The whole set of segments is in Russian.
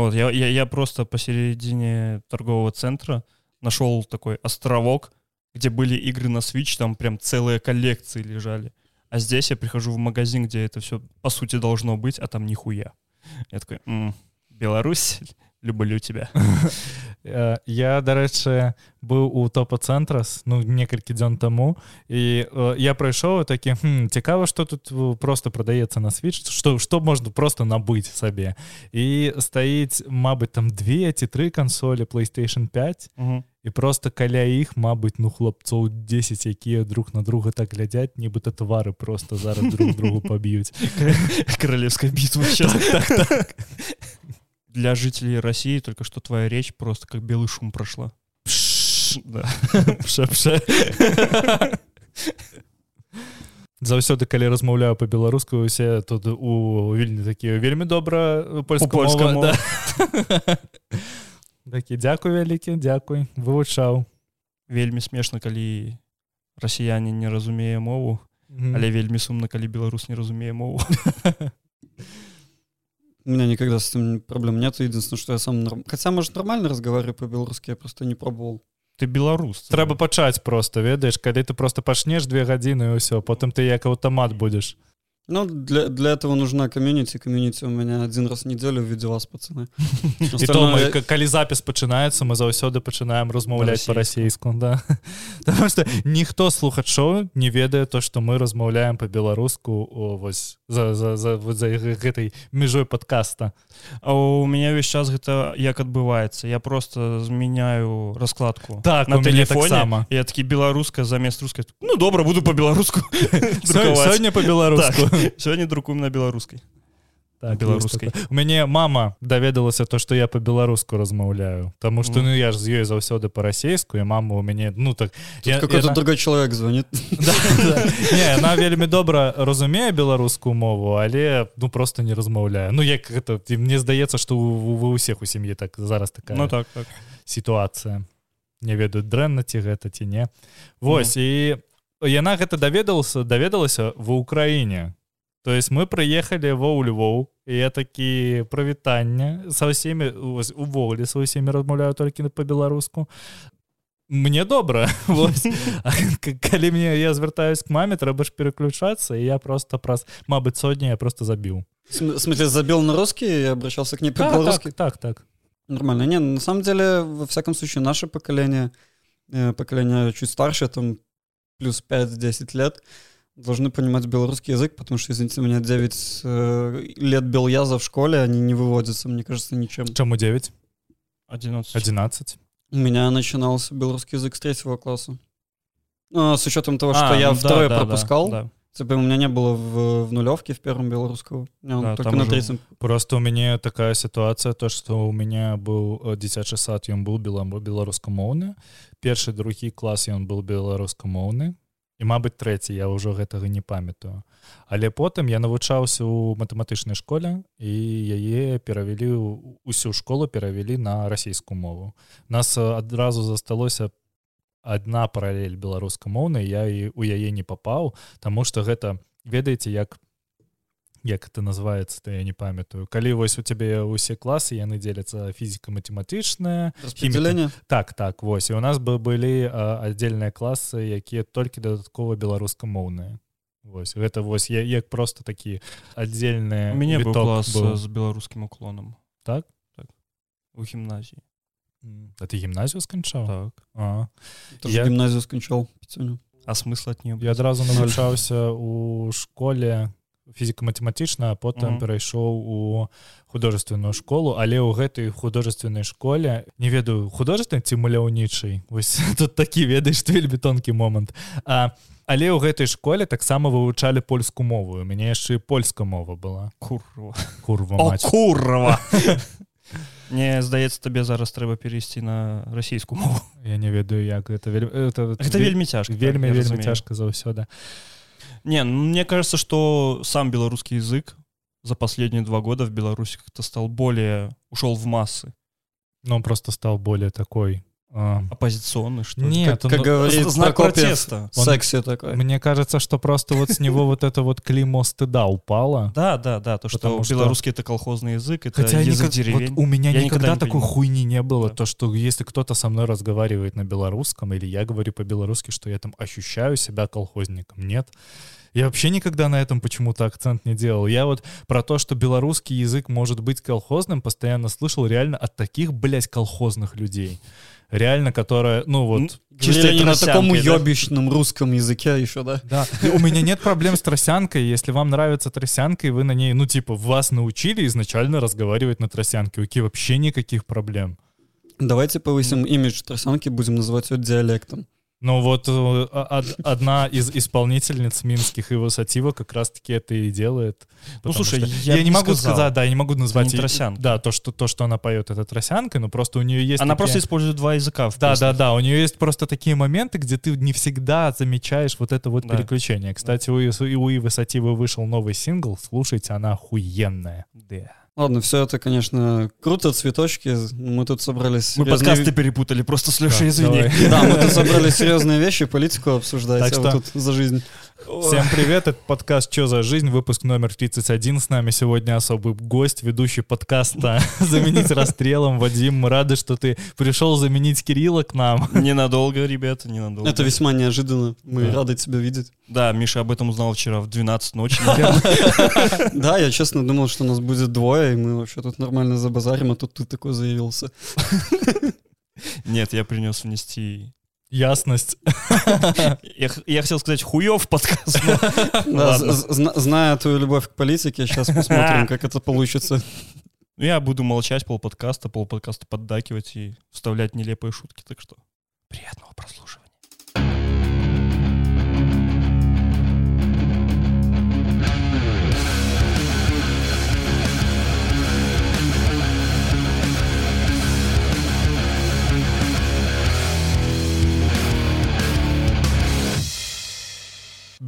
Вот, я, я, я просто посередине торгового центра нашел такой островок, где были игры на Switch, там прям целые коллекции лежали. А здесь я прихожу в магазин, где это все по сути должно быть, а там нихуя. Я такой, м, Беларусь, люблю тебя. Э, я дарэчы быў у топа-цэнтрас ну некалькі дзён таму і я прайшоў такі цікава што тут просто прадаецца на свіч што што можна просто набыць сабе і стаіць Мабыць там две ці тры кансолі PlayStation 5 Мгм. і просто каля іх Мабыць ну хлопцоў 10 якія друг на друга так глядзяць нібыта твары просто зараз друг другу паб'юць Королевская битва сейчас. Для жителей России только что твоя речь просто как белый шум прошла. Да. Заўсёды калі размаўляю па-беларуску усе тут у вільні такія вельмі добра польска польская мова, да. такі дзякуй вялікі дзякуй вывучаў Вельмі смешна, калі расіяне не разумее мову, але вельмі сумна, калі беларус не разумее мову. У меня никогда с этим проблем нет. Единственное, что я сам... норм- Хотя, может, нормально разговариваю по-белорусски, я просто не пробовал. Ты беларус. трэба пачаць просто ведаеш калі ты просто пачнеш две гадзіны і ўсё потым ты як аўтамат будзеш Ну, для, для этого нужна комьюнити. Комьюнити у меня один раз в неделю в виде вас, пацаны. і то Остальное мы, я- к- калі запіс пачынаецца мы заўсёды пачынаем размаўляць Па-расейску. па-расейску да Таму што ніхто слухачоў не ведае то што мы размаўляем па-беларуску о, вось за, за, за, вот за гэтай мяжой подкаста А у меня весь час гэта як адбываецца. Я просто змяняю раскладку так на мяне телефоне. таксама Я такі беларуска замест рускай. Ну добра, буду по-беларуску. Сё- сёння па-беларуску Сёння друкуем на беларускай. так, беларускай. у мяне мама даведалася то што я па-беларуску размаўляю Таму што Мгм. ну я ж з ёй заўсёды па-расейску і мама у мяне ну так Тут я- какой-то яна- другой человек звонит. Да, да. Не, яна вельмі добра разумее беларускую мову але ну просто не размаўляе Ну як гэта мне здаецца што у- ва ўсіх у сям'і так зараз такая Ну так, так. сітуацыя не ведаю дрэнна ці гэта ці не Вось і яна гэта даведалася даведалася ва ўкраіне то есть мы прыехалі ва ў Львоў і я такі прывітання са ўсімі вось, увогуле са ўсімі размаўляю толькі на па-беларуску мне добра Вось. А к- калі мне я звяртаюсь к маме трэба ж переключацца і я просто праз Мабыць сотня я просто забіў В см- в смысле, забил на русский и обращался к ней так, по-белорусски? так, так так Нормально. Не, на самом деле, во всяком случае, наше поколение, э, поколение чуть старше, там, плюс 5-10 лет, должны понимать белорусский язык, потому что, извините меня, 9 э, лет беляза в школе, они не выводятся, мне кажется, ничем. чаму 9 11. 11 У меня начинался белорусский язык с третьего класса. Ну, а с учетом того, что А, я ну да, второй да, да, пропускал, да. типа, у меня не было в, в нулевке в первом белорусского. У меня он Да, только там на уже третьем. просто у мяне такая сітуацыя то что у меня быў э, дзіцячы сад ён быў бела беларускамоўны першы другі клас ён был беларускамоўны І мабыць трэці я ўжо гэтага не памятаю. Але потым я навучаўся ў матэматычнай школе і яе перавялі усю школу перавялі на расійскую мову. Нас адразу засталося адна паралель беларускамоўнай я і у яе не папаў Таму что гэта ведаеце як як это называется то я не памятаю калі вось у цябе ўсе класы яны дзеляцца фізіка-матэматычная Распределение. так так вось і у нас бы былі а, аддзельныя класы якія толькі дадаткова беларускамоўныя Вось гэта вось я як просто такі аддзельны У мяне быў віток клас быў. э, з беларускім уклонам. Так? Так. У гімназіі. М, а ты гімназію сканчаў Так. а. Я- гимназию скончал. Пятюню. А смысла ад не я адразу навучаўся у школе фізіка-матэматычна а потым Мгм. перайшоў у художественную школу але ў гэтай художественной школе не ведаю художественной ці маляўнічай вось тут такі ведаеш вельмі тонкі момант а але ў гэтай школе таксама вывучалі польскую мову у мяне яшчэ і польская мова была курва. курва О, курва! Мне здаецца, табе зараз трэба перайсці на расійскую мову. я не ведаю як гэта вельмі это, Гэта вельмі цяжка. вельмі вельмі цяжка заўсёды Не, ну, мне кажется, что сам белорусский язык за последние два года в Беларуси как-то стал более, ушел в массы. но он просто стал более такой А, Оппозиционный, что ли? Нет, как, он- как говорит знак протеста. Он- секси такой. Мне кажется, что просто вот с него вот это вот клеймо стыда упало. Да, да, да, то, что белорусский это колхозный язык, это Хотя язык деревень. вот у меня никогда, такой хуйни не было. То, что если кто-то со мной разговаривает на белорусском, или я говорю по-белорусски, что я там ощущаю себя колхозником. Нет. Я вообще никогда на этом почему-то акцент не делал. Я вот про то, что белорусский язык может быть колхозным, постоянно слышал реально от таких, блядь, колхозных людей. Реально, которые, ну вот... Чисто они на таком тросянкой, да? русском языке еще, да? Да, и у меня нет проблем с тросянкой. Если вам нравится тросянка, и вы на ней, ну, типа, вас научили изначально разговаривать на тросянке, окей, вообще никаких проблем. Давайте повысим имидж тросянки, будем называть ее диалектом. Но вот э, одна из исполнительниц минских его сатива как раз-таки это и делает. Ну, слушай, я я, не могу сказал. сказать, да, я не могу назвать не тросянка. Да, то что, то, что она поет, это тросянка, но просто у нее есть Она такие- просто использует два языка. в Да, да, да. У нее есть просто такие моменты, где ты не всегда замечаешь вот это вот Да. переключение. Кстати, у, у Ивы Сативы вышел новый сингл. Слушайте, она охуенная. Да. Ладно, все это, конечно, круто, цветочки. Мы тут собрались... Мы серьезные- подкасты перепутали, просто с Лешей, Да, извини. давай. Да, мы тут собрали серьезные вещи, политику обсуждать, Так а что- тут за жизнь. Всем привет, это подкаст «Чё за жизнь», выпуск номер 31. С нами сегодня особый гость, ведущий подкаста «Заменить расстрелом». Вадим, мы рады, что ты пришел заменить Кирилла к нам. Ненадолго, ребята, ненадолго. Это весьма неожиданно. Мы Да. рады тебя видеть. Да, Миша об этом узнал вчера в 12 ночи, наверное. Да, я честно думал, что нас будет двое, и мы вообще тут нормально забазарим, а тут ты такой заявился. Нет, я принес внести... Ясность. Я, хотел сказать хуев подкаст. Да, зная твою любовь к политике, сейчас посмотрим, как это получится. Ну, Я буду молчать полподкаста, полподкаста поддакивать и вставлять нелепые шутки, так что приятного прослушивания.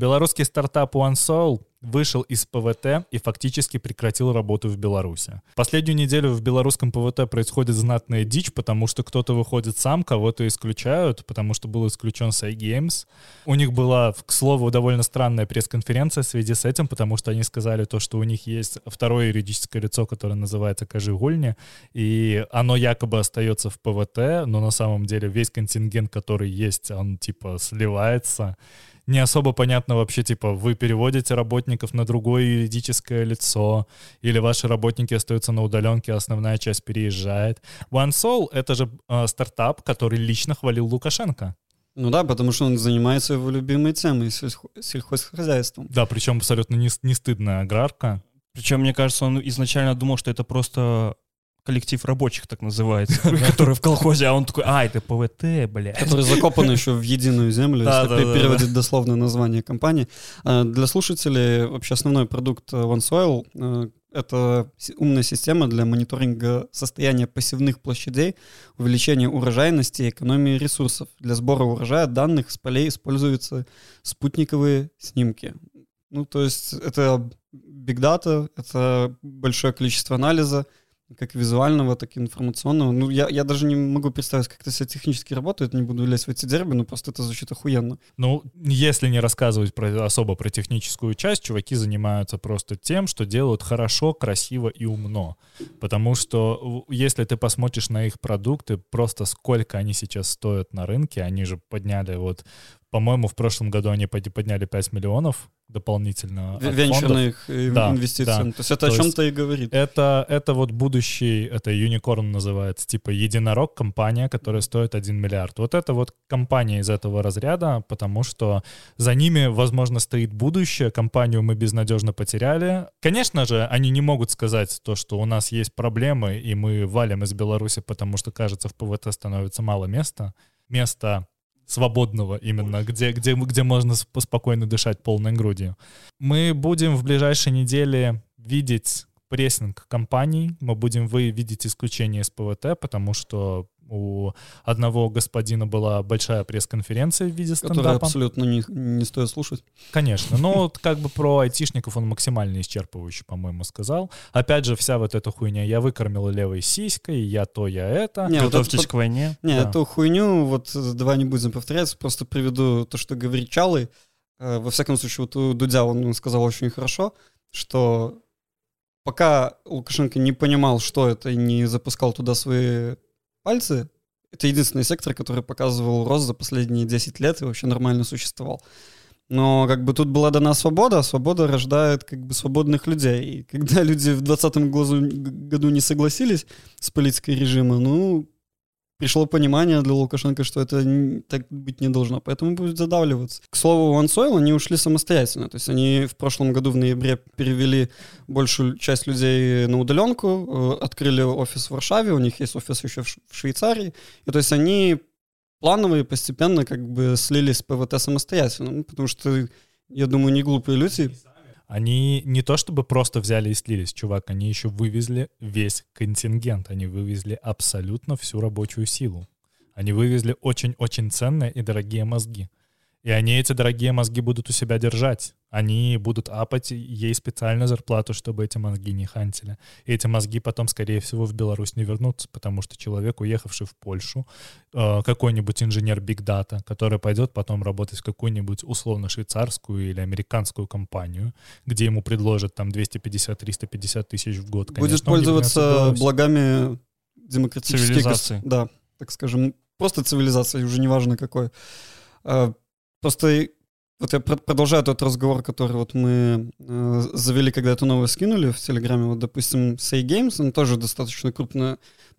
Белорусский стартап OneSoul вышел из ПВТ и фактически прекратил работу в Беларуси. Последнюю неделю в белорусском ПВТ происходит знатная дичь, потому что кто-то выходит сам, кого-то исключают, потому что был исключен Games. У них была, к слову, довольно странная пресс-конференция в связи с этим, потому что они сказали то, что у них есть второе юридическое лицо, которое называется Кажигульня, и оно якобы остается в ПВТ, но на самом деле весь контингент, который есть, он типа сливается не особо понятно вообще, типа, вы переводите работников на другое юридическое лицо, или ваши работники остаются на удаленке, а основная часть переезжает. OneSoul — это же э, стартап, который лично хвалил Лукашенко. Ну да, потому что он занимается его любимой темой сельхозхозяйством. Да, причем абсолютно не, не стыдная аграрка. Причем, мне кажется, он изначально думал, что это просто коллектив рабочих, так называется, который в колхозе, а он такой, а, это ПВТ, блядь. который закопан еще в единую землю, если переводить дословное название компании. А, Для слушателей вообще основной продукт э, OneSoil э, — это умная система для мониторинга состояния посевных площадей, увеличения урожайности и экономии ресурсов. Для сбора урожая данных с полей используются спутниковые снимки. Ну, то есть это big data, это большое количество анализа, как визуального, так и информационного. Ну, я, я даже не могу представить, как это все технически работает, не буду лезть в эти дерби, но просто это звучит охуенно. Ну, если не рассказывать про, особо про техническую часть, чуваки занимаются просто тем, что делают хорошо, красиво и умно. Потому что если ты посмотришь на их продукты, просто сколько они сейчас стоят на рынке, они же подняли вот, по-моему, в прошлом году они подняли 5 миллионов дополнительно. Венчурных Да, инвестиций. да. То есть это То о чем-то и говорит. Это, это вот будущий, это юникорн называется, типа единорог, компания, которая стоит 1 миллиард. Вот это вот компания из этого разряда, потому что за ними, возможно, стоит будущее, компанию мы безнадежно потеряли. Конечно же, они не могут сказать то, что у нас есть проблемы, и мы валим из Беларуси, потому что, кажется, в ПВТ становится мало места. Места свободного именно, где, где, где можно сп- спокойно дышать полной грудью. Мы будем в ближайшей неделе видеть прессинг компаний, мы будем вы видеть исключение из ПВТ, потому что у одного господина была большая пресс-конференция в виде Которая стендапа. абсолютно не, не стоит слушать. Конечно, но вот как бы про айтишников он максимально исчерпывающе, по-моему, сказал. Опять же, вся вот эта хуйня, я выкормил левой сиськой, я то, я это. Не, вот Готовьтесь это к войне. Не, Да. эту хуйню, вот давай не будем повторяться, просто приведу то, что говорит Чалый. Э, Во всяком случае, вот у Дудя он сказал очень хорошо, что пока Лукашенко не понимал, что это, и не запускал туда свои пальцы, это единственный сектор, который показывал рост за последние 10 лет и вообще нормально существовал. Но как бы тут была дана свобода, а свобода рождает как бы свободных людей. И когда люди в 2020 году не согласились с политикой режима, ну, пришло понимание для Лукашенко, что это так быть не должно, поэтому будет задавливаться. К слову, OneSoil, они ушли самостоятельно, то есть они в прошлом году в ноябре перевели большую часть людей на удаленку, э, открыли офис в Варшаве, у них есть офис еще в Швейцарии, и то есть они планово и постепенно как бы слились с ПВТ самостоятельно, ну, потому что, я думаю, не глупые люди, Они не то чтобы просто взяли и слились, чувак, они еще вывезли весь контингент, они вывезли абсолютно всю рабочую силу. Они вывезли очень-очень ценные и дорогие мозги. И они эти дорогие мозги будут у себя держать. Они будут апать ей специально зарплату, чтобы эти мозги не хантили. И эти мозги потом, скорее всего, в Беларусь не вернутся, потому что человек, уехавший в Польшу, э, какой-нибудь инженер Big Data, который пойдет потом работать в какую-нибудь условно швейцарскую или американскую компанию, где ему предложат там 250-350 тысяч в год. будет конечно, в пользоваться благами демократических Цивилизации. Да, так скажем, просто цивилизации, уже неважно какой. Просто вот я про- продолжаю тот разговор, который вот мы э, завели, когда эту новость скинули в Телеграме. Вот, допустим, Say Games, он тоже достаточно крупная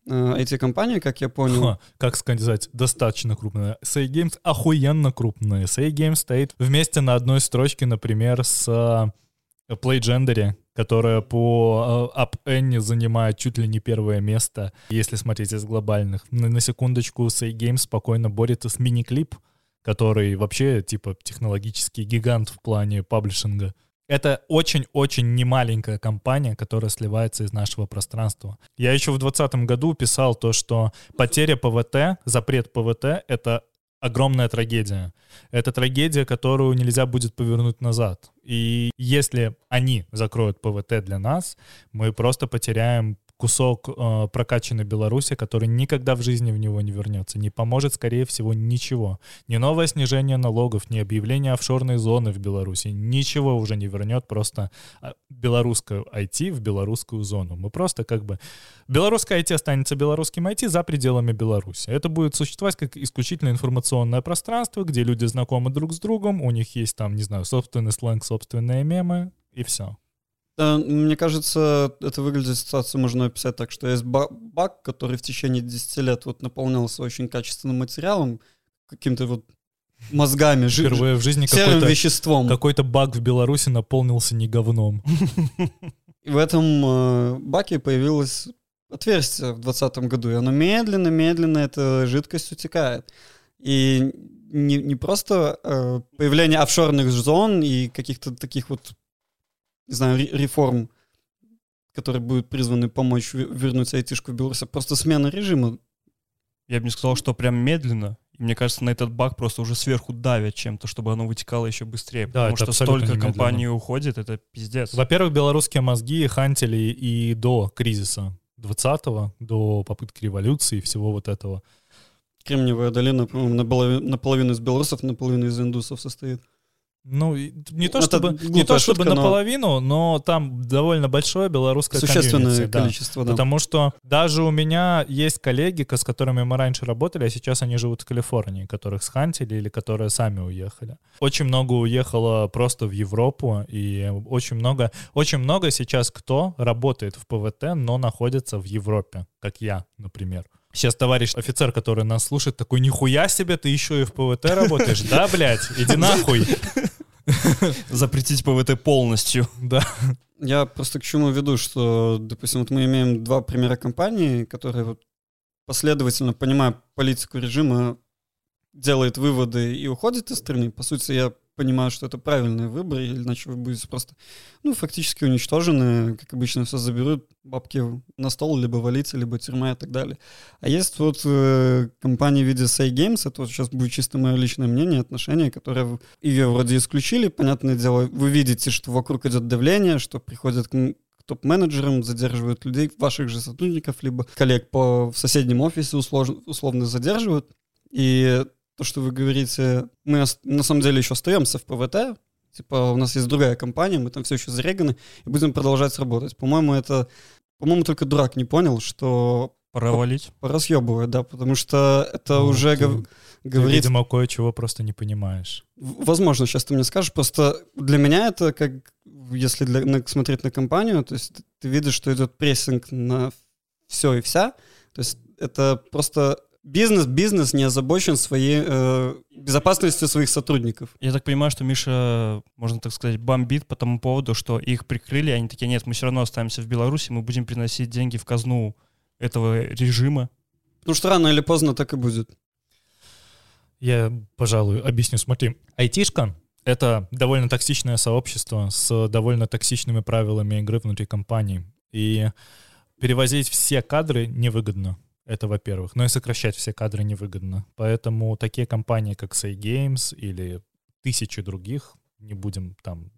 э, IT-компания, как я понял. Ха, как сказать, достаточно крупная. Say Games охуенно крупная. Say Games стоит вместе на одной строчке, например, с э, PlayGender, которая по э, App Annie занимает чуть ли не первое место, если смотреть из глобальных. На, на секундочку, Say Games спокойно борется с Miniclip, который вообще типа технологический гигант в плане паблишинга. Это очень-очень немаленькая компания, которая сливается из нашего пространства. Я еще в 2020 году писал то, что потеря ПВТ, запрет ПВТ — это огромная трагедия. Это трагедия, которую нельзя будет повернуть назад. И если они закроют ПВТ для нас, мы просто потеряем кусок э, прокачанной Беларуси, который никогда в жизни в него не вернется. Не поможет, скорее всего, ничего. Ни новое снижение налогов, ни объявление офшорной зоны в Беларуси. Ничего уже не вернет просто а, белорусскую IT в белорусскую зону. Мы просто как бы... Белорусская IT останется белорусским IT за пределами Беларуси. Это будет существовать как исключительно информационное пространство, где люди знакомы друг с другом, у них есть там, не знаю, собственный сленг, собственные мемы, и все. Да, мне кажется, это выглядит ситуацию можно описать так, что есть ба- баг, который в течение 10 лет вот наполнялся очень качественным материалом, каким-то вот мозгами, жи- Впервые в жизни серым какой-то веществом. какой-то баг в Беларуси наполнился не говном. И в этом э, баке появилось отверстие в 2020 году, и оно медленно-медленно, эта жидкость утекает. И не, не просто э, появление офшорных зон и каких-то таких вот, не знаю, ре- реформ, которые будут призваны помочь ве- вернуть айтишку в Беларусь, а просто смена режима. Я бы не сказал, что прям медленно. Мне кажется, на этот баг просто уже сверху давят чем-то, чтобы оно вытекало еще быстрее. Да, потому что столько немедленно. компаний уходит, это пиздец. Во-первых, белорусские мозги хантили и до кризиса 20-го, до попытки революции и всего вот этого. Кремниевая долина, по-моему, наполовину из белорусов, наполовину из индусов состоит. Ну, не то Это чтобы, не то чтобы шутка, но- наполовину, но там довольно большое белорусское Существенное комьюнити, да. количество, да. Потому что даже у меня есть коллеги, ко- с которыми мы раньше работали, а сейчас они живут в Калифорнии, которых схантили или которые сами уехали. Очень много уехало просто в Европу, и очень много, очень много сейчас кто работает в ПВТ, но находится в Европе, как я, например. Сейчас товарищ офицер, который нас слушает, такой, нихуя себе, ты еще и в ПВТ работаешь? Да, блядь, иди нахуй. Запретить ПВТ полностью. Да. Я просто к чему веду, что, допустим, вот мы имеем два примера компаний, которые вот последовательно, понимая политику режима, делает выводы и уходит из страны. По сути, я понимают, что это правильный выбор, иначе вы будете просто, ну, фактически уничтожены, как обычно все заберут, бабки на стол, либо валиться, либо тюрьма и так далее. А есть вот э, компания в виде Say Games, это вот сейчас будет чисто мое личное мнение, отношение, которое ее вроде исключили, понятное дело, вы видите, что вокруг идет давление, что приходят к топ-менеджерам, задерживают людей, ваших же сотрудников, либо коллег по в соседнем офисе условно, условно задерживают. И то, что вы говорите, мы на самом деле еще остаемся в ПВТ, типа у нас есть другая компания, мы там все еще зареганы, и будем продолжать работать. По-моему, это, по-моему, только дурак не понял, что Пора валить. Пора съебывать, да, потому что это Ну, уже ты- гов- Ты, говорит... видимо, кое-чего просто не понимаешь. Возможно, сейчас ты мне скажешь, просто для меня это как, если для- на- смотреть на компанию, то есть ты видишь, что идет прессинг на все и вся, то есть это просто бизнес, бизнес не озабочен своей э, безопасностью своих сотрудников. Я так понимаю, что Миша, можно так сказать, бомбит по тому поводу, что их прикрыли, они такие, нет, мы все равно останемся в Беларуси, мы будем приносить деньги в казну этого режима. Потому что рано или поздно так и будет. Я, пожалуй, объясню. Смотри, айтишка — это довольно токсичное сообщество с довольно токсичными правилами игры внутри компании. И перевозить все кадры невыгодно. Это во-первых. Но и сокращать все кадры невыгодно. Поэтому такие компании, как Say Games или тысячи других, не будем там...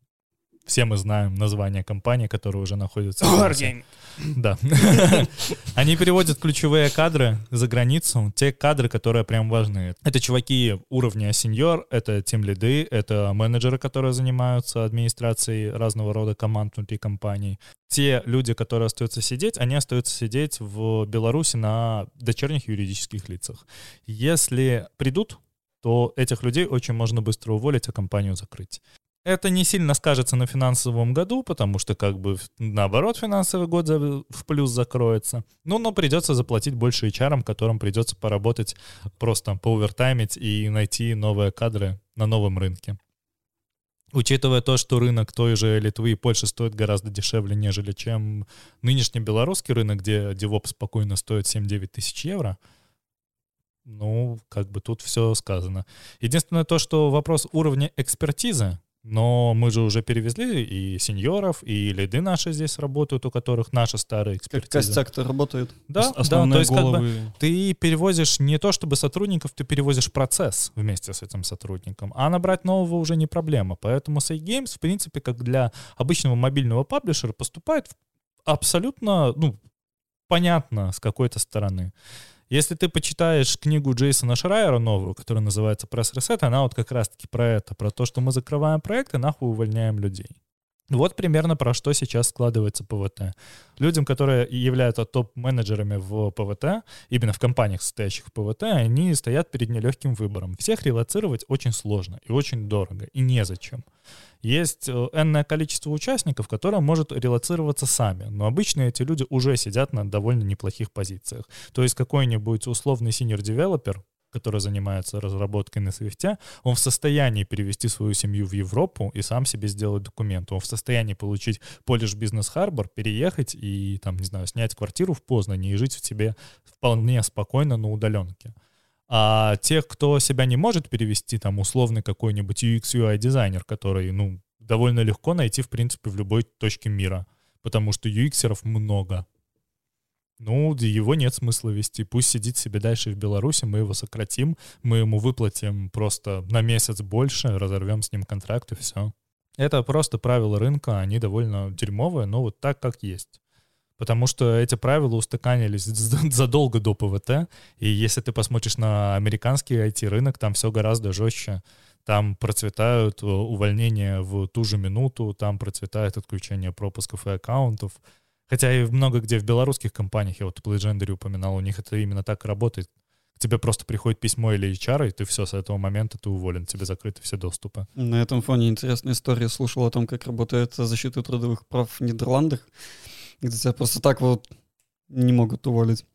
Все мы знаем название компании, которые уже в Беларуси. Да. Они переводят ключевые кадры за границу, те кадры, которые прям важны. Это чуваки уровня сеньор, это тем лиды, это менеджеры, которые занимаются администрацией разного рода команд внутри компаний. Те люди, которые остаются сидеть, они остаются сидеть в Беларуси на дочерних юридических лицах. Если придут, то этих людей очень можно быстро уволить, а компанию закрыть. Это не сильно скажется на финансовом году, потому что как бы наоборот финансовый год в плюс закроется. Ну, но придется заплатить больше HR, которым придется поработать просто поувертаймить и найти новые кадры на новом рынке. Учитывая то, что рынок той же Литвы и Польши стоит гораздо дешевле, нежели чем нынешний белорусский рынок, где DevOps спокойно стоит 7-9 тысяч евро, ну, как бы тут все сказано. Единственное то, что вопрос уровня экспертизы, но мы же уже перевезли и сеньоров, и лиды наши здесь работают, у которых наша старая Как экспертиза. костяк-то работает. Да, да, то есть как бы головы. ты перевозишь не то чтобы сотрудников, ты перевозишь процесс вместе с этим сотрудником, а набрать нового уже не проблема. Поэтому Say Games, в принципе, как для обычного мобильного паблишера, поступает абсолютно, ну, понятно с какой-то стороны. Если ты почитаешь книгу Джейсона Шрайера новую, которая называется Reset, она вот как раз-таки про это, про то, что мы закрываем проекты, нахуй увольняем людей. Вот примерно про что сейчас складывается ПВТ. Людям, которые являются топ-менеджерами в ПВТ, именно в компаниях, состоящих в ПВТ, они стоят перед нелегким выбором. Всех релацировать очень сложно и очень дорого, и незачем. Есть э, энное количество участников, которые может релацироваться сами, но обычно эти люди уже сидят на довольно неплохих позициях. То есть какой-нибудь условный senior-девелопер, который занимается разработкой на Swift, он в состоянии перевести свою семью в Европу и сам себе сделать документы. Он в состоянии получить Polish Business Harbor, переехать и, там, не знаю, снять квартиру в Познане и жить в себе вполне спокойно на удаленке. А тех, кто себя не может перевести, там, условный какой-нибудь UX UI дизайнер, который, ну, довольно легко найти, в принципе, в любой точке мира, потому что UX-еров много. Ну, его нет смысла вести. Пусть сидит себе дальше в Беларуси, мы его сократим, мы ему выплатим просто на месяц больше, разорвем с ним контракт и все. Это просто правила рынка, они довольно дерьмовые, но вот так, как есть. Потому что эти правила устаканились задолго до ПВТ, и если ты посмотришь на американский IT-рынок, там все гораздо жестче. Там процветают э, увольнения в ту же минуту, там процветает отключение пропусков и аккаунтов. Хотя и много где в белорусских компаниях, я вот Legendary упоминал, у них это именно так работает. К тебе просто приходит письмо или HR, и ты все, с этого момента ты уволен, тебе закрыты все доступы. На этом фоне интересная история. Слушал о том, как работает защита трудовых прав в Нидерландах, где тебя просто так вот не могут уволить.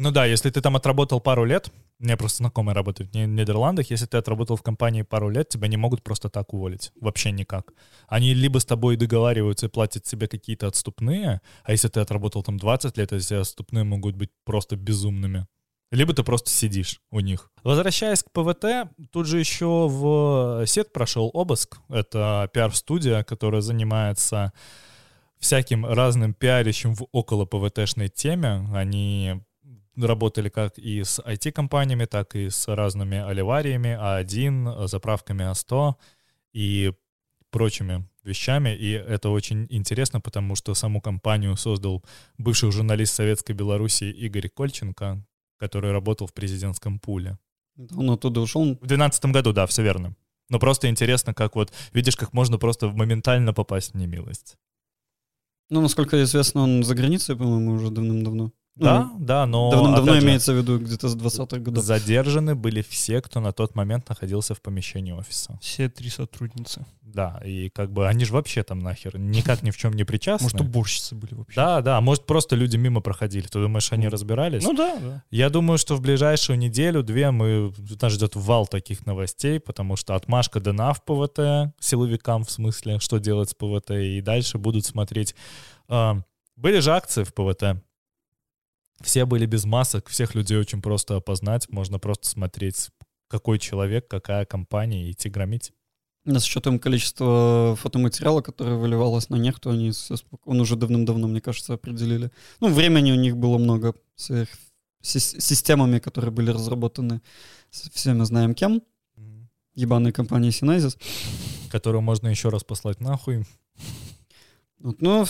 Ну да, если ты там отработал пару лет, меня просто знакомые работают в Ни- Нидерландах, если ты отработал в компании пару лет, тебя не могут просто так уволить. Вообще никак. Они либо с тобой договариваются и платят тебе какие-то отступные, а если ты отработал там 20 лет, эти отступные могут быть просто безумными. Либо ты просто сидишь у них. Возвращаясь к ПВТ, тут же еще в сет прошел обыск. Это пиар-студия, которая занимается всяким разным пиарищем в около ПВТшной теме. Они работали как и с IT-компаниями, так и с разными оливариями, А1, заправками А100 и прочими вещами. И это очень интересно, потому что саму компанию создал бывший журналист Советской Беларуси Игорь Кольченко, который работал в президентском пуле. Он оттуда ушел? В 2012 году, да, все верно. Но просто интересно, как вот, видишь, как можно просто моментально попасть в немилость. Ну, насколько известно, он за границей, по-моему, уже давным-давно. Да, ну, да, но... Давным-давно же, имеется в виду где-то с 20-х годов. Задержаны были все, кто на тот момент находился в помещении офиса. Все три сотрудницы. Да, и как бы они же вообще там нахер никак ни в чем не причастны. Может, уборщицы были вообще. Да, да, может, просто люди мимо проходили. Ты думаешь, они разбирались? Ну да, да. Я думаю, что в ближайшую неделю-две мы... Нас ждет вал таких новостей, потому что отмашка дана в ПВТ, силовикам в смысле, что делать с ПВТ, и дальше будут смотреть... А, были же акции в ПВТ, все были без масок, всех людей очень просто опознать. Можно просто смотреть, какой человек, какая компания, и идти громить. Да, с учетом количества фотоматериала, которое выливалось на нехту, они он уже давным-давно, мне кажется, определили. Ну, времени у них было много с их системами, которые были разработаны. Все мы знаем кем. Ебаной компании Synesys. Которую можно еще раз послать нахуй. Вот, ну,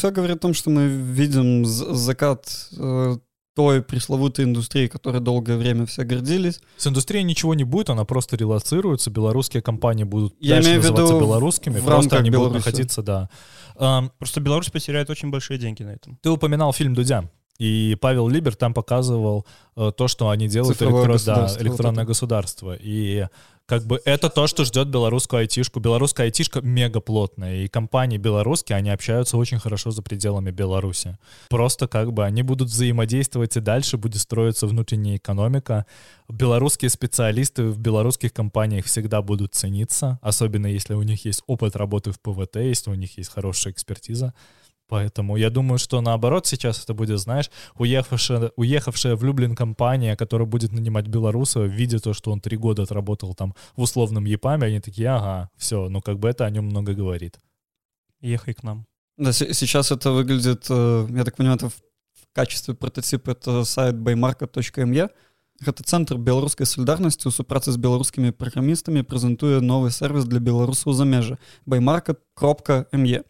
все говорит о том, что мы видим закат э, той пресловутой индустрии, которой долгое время все гордились. С индустрией ничего не будет, она просто релацируется, белорусские компании будут Я дальше имею называться виду белорусскими, в просто они Беларуси. будут находиться, да. Um, просто Беларусь потеряет очень большие деньги на этом. Ты упоминал фильм «Дудя». И Павел Либер там показывал э, то, что они делают электро... да, электронное вот государство. И как бы это то, что ждет белорусскую айтишку. Белорусская айтишка мега плотная, и компании белорусские, они общаются очень хорошо за пределами Беларуси. Просто как бы они будут взаимодействовать и дальше будет строиться внутренняя экономика. Белорусские специалисты в белорусских компаниях всегда будут цениться, особенно если у них есть опыт работы в ПВТ, если у них есть хорошая экспертиза. Поэтому я думаю, что наоборот сейчас это будет, знаешь, уехавшая, уехавшая в Люблин компания, которая будет нанимать белоруса, видя то, что он три года отработал там в условном ЕПАМе, они такие, ага, все, ну как бы это о нем много говорит. Ехай к нам. Да, сейчас это выглядит, э, я так понимаю, это в качестве прототипа это сайт baymarket.me. Это центр беларускай салідарнасці у супрацы з беларускімі праграмістамі прэзентуе новы сервіс для беларусаў замежжа байmarket кропка me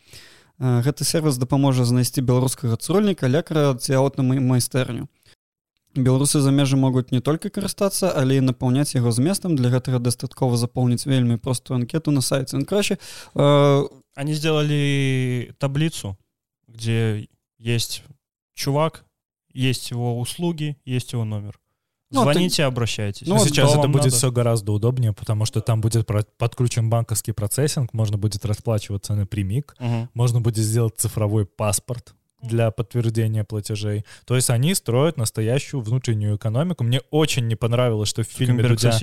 гэты сервис дапаможа знайсці беларускага цурольніка лекара ці аутна майстэрню. Беларусы за межы могуць не только карыстацца але і напаўняць яго зместам. Для гэтага дастаткова запоўніць вельмі простую анкету на сайте краще э... они сделали таблицу где есть чувак есть его услуги есть его номер ну, Звоните, ты... обращайтесь. Ну, сейчас это будет надо. все гораздо удобнее, потому что там будет подключен банковский процессинг, можно будет расплачиваться напрямик, угу. можно будет сделать цифровой паспорт для подтверждения платежей. То есть они строят настоящую внутреннюю экономику. Мне очень не понравилось, что в фильме Дудя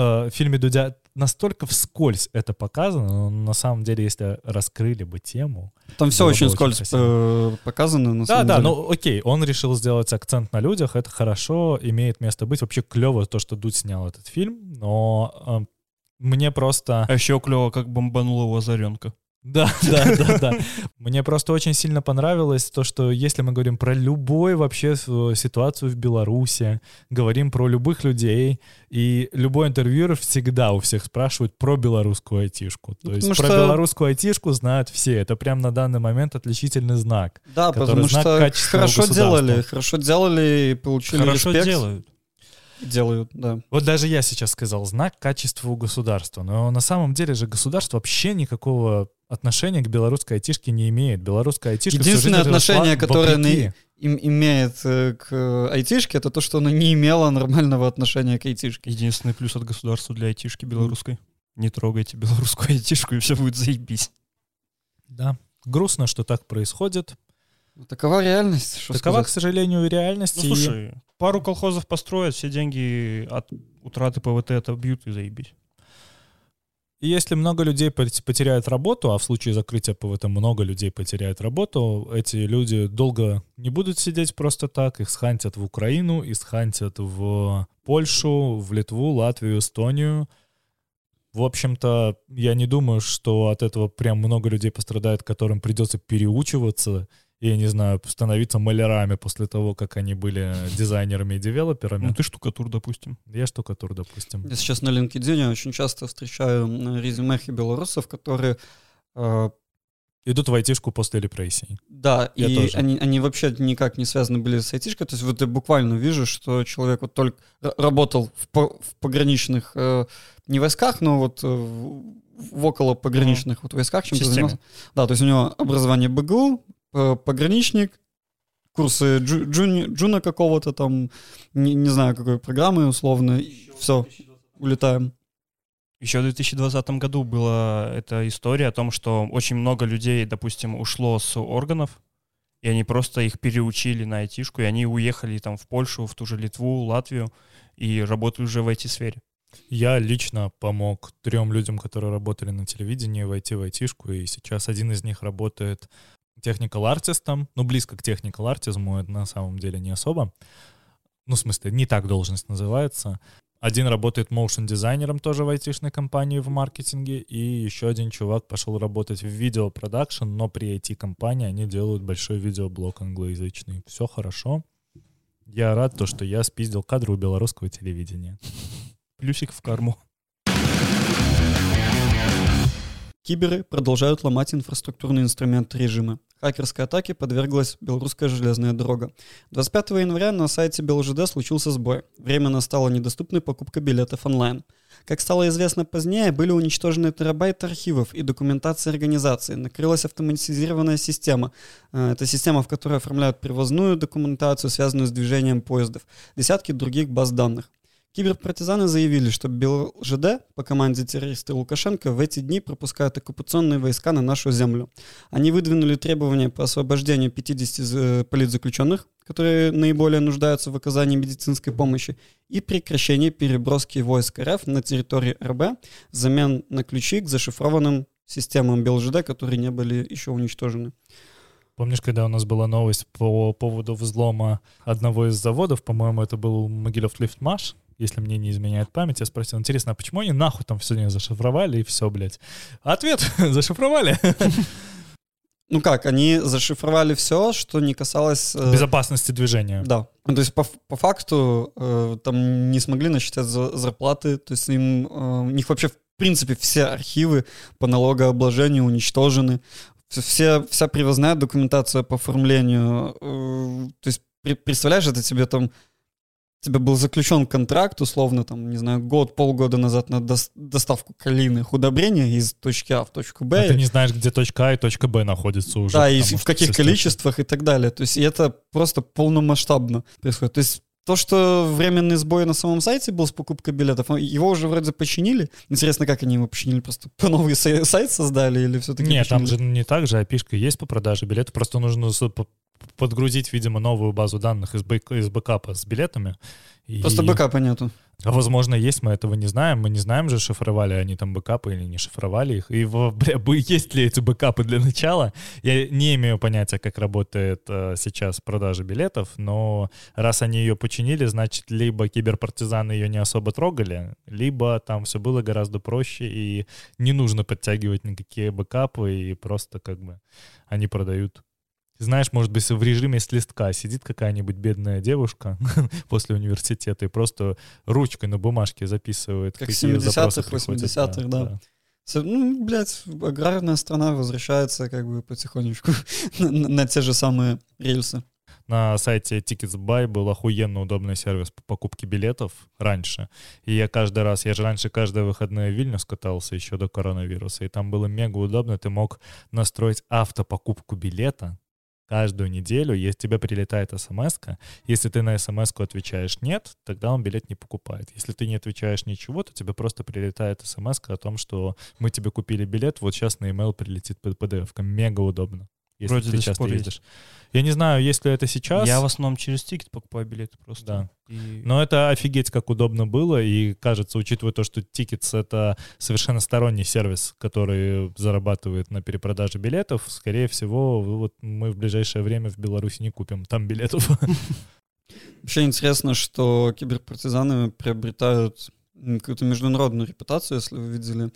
э, в фильме Дудя настолько вскользь это показано, но на самом деле, если раскрыли бы тему... Там все очень вскользь э, показано, на Да, самом да, деле. ну окей, он решил сделать акцент на людях, это хорошо, имеет место быть. Вообще клево то, что Дудь снял этот фильм, но э, мне просто... А еще клево, как бомбанула его Озаренка. Да, да, да, да. Мне просто очень сильно понравилось то, что если мы говорим про любую вообще ситуацию в Беларуси, говорим про любых людей, и любой интервьюер всегда у всех спрашивает про белорусскую айтишку. То есть что... про белорусскую айтишку знают все. Это прям на данный момент отличительный знак. Да, потому что хорошо делали, хорошо делали и получили Хорошо респект. делают делают, да. Вот даже я сейчас сказал знак качества у государства, но на самом деле же государство вообще никакого отношения к белорусской айтишке не имеет. Белорусская айтишка Единственное отношение, которое она им имеет э, к айтишке, это то, что она не имела нормального отношения к айтишке. Единственный плюс от государства для айтишки белорусской. Не трогайте белорусскую айтишку, и все будет заебись. Да. Грустно, что так происходит. Ну, такова реальность. Такова, сказать? к сожалению, реальность. Ну, слушай, пару колхозов построят, все деньги от утраты ПВТ отобьют и заебись. И если много людей пот- потеряют работу, а в случае закрытия ПВТ много людей потеряют работу, эти люди долго не будут сидеть просто так, их схантят в Украину, их схантят в Польшу, в Литву, Латвию, Эстонию. В общем-то, я не думаю, что от этого прям много людей пострадает, которым придется переучиваться я не знаю, становиться малярами после того, как они были дизайнерами и девелоперами. Ну, ты штукатур, допустим. Я штукатур, допустим. Я сейчас на LinkedIn очень часто встречаю резюмехи белорусов, которые э, идут в айтишку после репрессий. Да, я и тоже. Они, они вообще никак не связаны были с айтишкой. То есть вот я буквально вижу, что человек вот только работал в, по, в пограничных, э, не войсках, но вот э, в около пограничных mm-hmm. вот войсках чем-то занимался. Да, то есть у него образование БГУ, пограничник, курсы джу, джуни, джуна какого-то там, не, не знаю какой программы условно, все, улетаем. Еще в 2020 году была эта история о том, что очень много людей, допустим, ушло с органов, и они просто их переучили на айтишку, и они уехали там в Польшу, в ту же Литву, Латвию, и работают уже в IT-сфере. Я лично помог трем людям, которые работали на телевидении, войти в айтишку, и сейчас один из них работает техникал артистом, ну, близко к техникал артизму, это на самом деле не особо. Ну, в смысле, не так должность называется. Один работает моушен дизайнером тоже в айтишной компании в маркетинге, и еще один чувак пошел работать в видеопродакшн, но при IT-компании они делают большой видеоблог англоязычный. Все хорошо. Я рад, то, что я спиздил кадры у белорусского телевидения. Плюсик в карму. Киберы продолжают ломать инфраструктурный инструмент режима. Хакерской атаке подверглась белорусская железная дорога. 25 января на сайте БелЖД случился сбой. Временно стала недоступной покупка билетов онлайн. Как стало известно позднее, были уничтожены терабайты архивов и документации организации. Накрылась автоматизированная система. Э, это система, в которой оформляют привозную документацию, связанную с движением поездов. Десятки других баз данных. Киберпартизаны заявили, что БелЖД по команде террориста Лукашенко в эти дни пропускают оккупационные войска на нашу землю. Они выдвинули требования по освобождению 50 политзаключенных, которые наиболее нуждаются в оказании медицинской помощи, и прекращение переброски войск РФ на территории РБ взамен на ключи к зашифрованным системам БелЖД, которые не были еще уничтожены. Помнишь, когда у нас была новость по поводу взлома одного из заводов, по-моему, это был Могилев Лифтмаш, если мне не изменяет память, я спросил, интересно, а почему они нахуй там все не зашифровали и все, блядь? Ответ, зашифровали. Ну как, они зашифровали все, что не касалось... Э, Безопасности движения. Да. Ну, то есть по, по факту э, там не смогли насчитать за, зарплаты, то есть им, э, у них вообще в принципе все архивы по налогообложению уничтожены, все, вся привозная документация по оформлению, э, то есть представляешь, это тебе там тебя был заключен контракт, условно, там, не знаю, год, полгода назад на доставку калийных удобрений из точки А в точку Б. А ты не знаешь, где точка А и точка Б находится уже. Да, и в каких количествах и так далее. То есть это просто полномасштабно происходит. То есть то, что временный сбой на самом сайте был с покупкой билетов, его уже вроде починили. Интересно, как они его починили? Просто по новый сайт создали или все-таки Нет, починили? там же не так же, API есть по продаже билетов, просто нужно подгрузить, видимо, новую базу данных из back, из backup 'а с билетами. И... Просто backup 'а нету. А возможно, есть, мы этого не знаем. Мы не знаем же, шифровали они там backup 'ы или не шифровали их. И бля, есть ли эти backup 'ы для начала? Я не имею понятия, как работает э, сейчас продажа билетов, но раз они ее починили, значит, либо киберпартизаны ее не особо трогали, либо там все было гораздо проще, и не нужно подтягивать никакие бэкапы, и просто как бы они продают знаешь, может быть, в режиме с листка сидит какая-нибудь бедная девушка после университета и просто ручкой на бумажке записывает, как какие 70-х, 80-х, да. да. Ну, блядь, аграрная страна возвращается как бы потихонечку на, на те же самые рельсы. На сайте Tickets.by был охуенно удобный сервис по покупке билетов раньше. И я каждый раз, я же раньше каждые выходные в Вильнюс катался еще до коронавируса, и там было мега удобно, ты мог настроить автопокупку билета, каждую неделю, если тебе прилетает смс если ты на смс отвечаешь «нет», тогда он билет не покупает. Если ты не отвечаешь ничего, то тебе просто прилетает смс о том, что мы тебе купили билет, вот сейчас на email прилетит PDF. Мега удобно. Если Вроде ты до часто пор есть. ездишь. Я не знаю, есть ли это сейчас. Я в основном через тикет покупаю билеты просто. Да. И- Но это офигеть как удобно было, и кажется, учитывая то, что Tickets — это совершенно сторонний сервис, который зарабатывает на перепродаже билетов, скорее всего, вот мы в ближайшее время в Беларуси не купим там билетов. Вообще интересно, что киберпартизаны приобретают какую-то международную репутацию, если вы видели.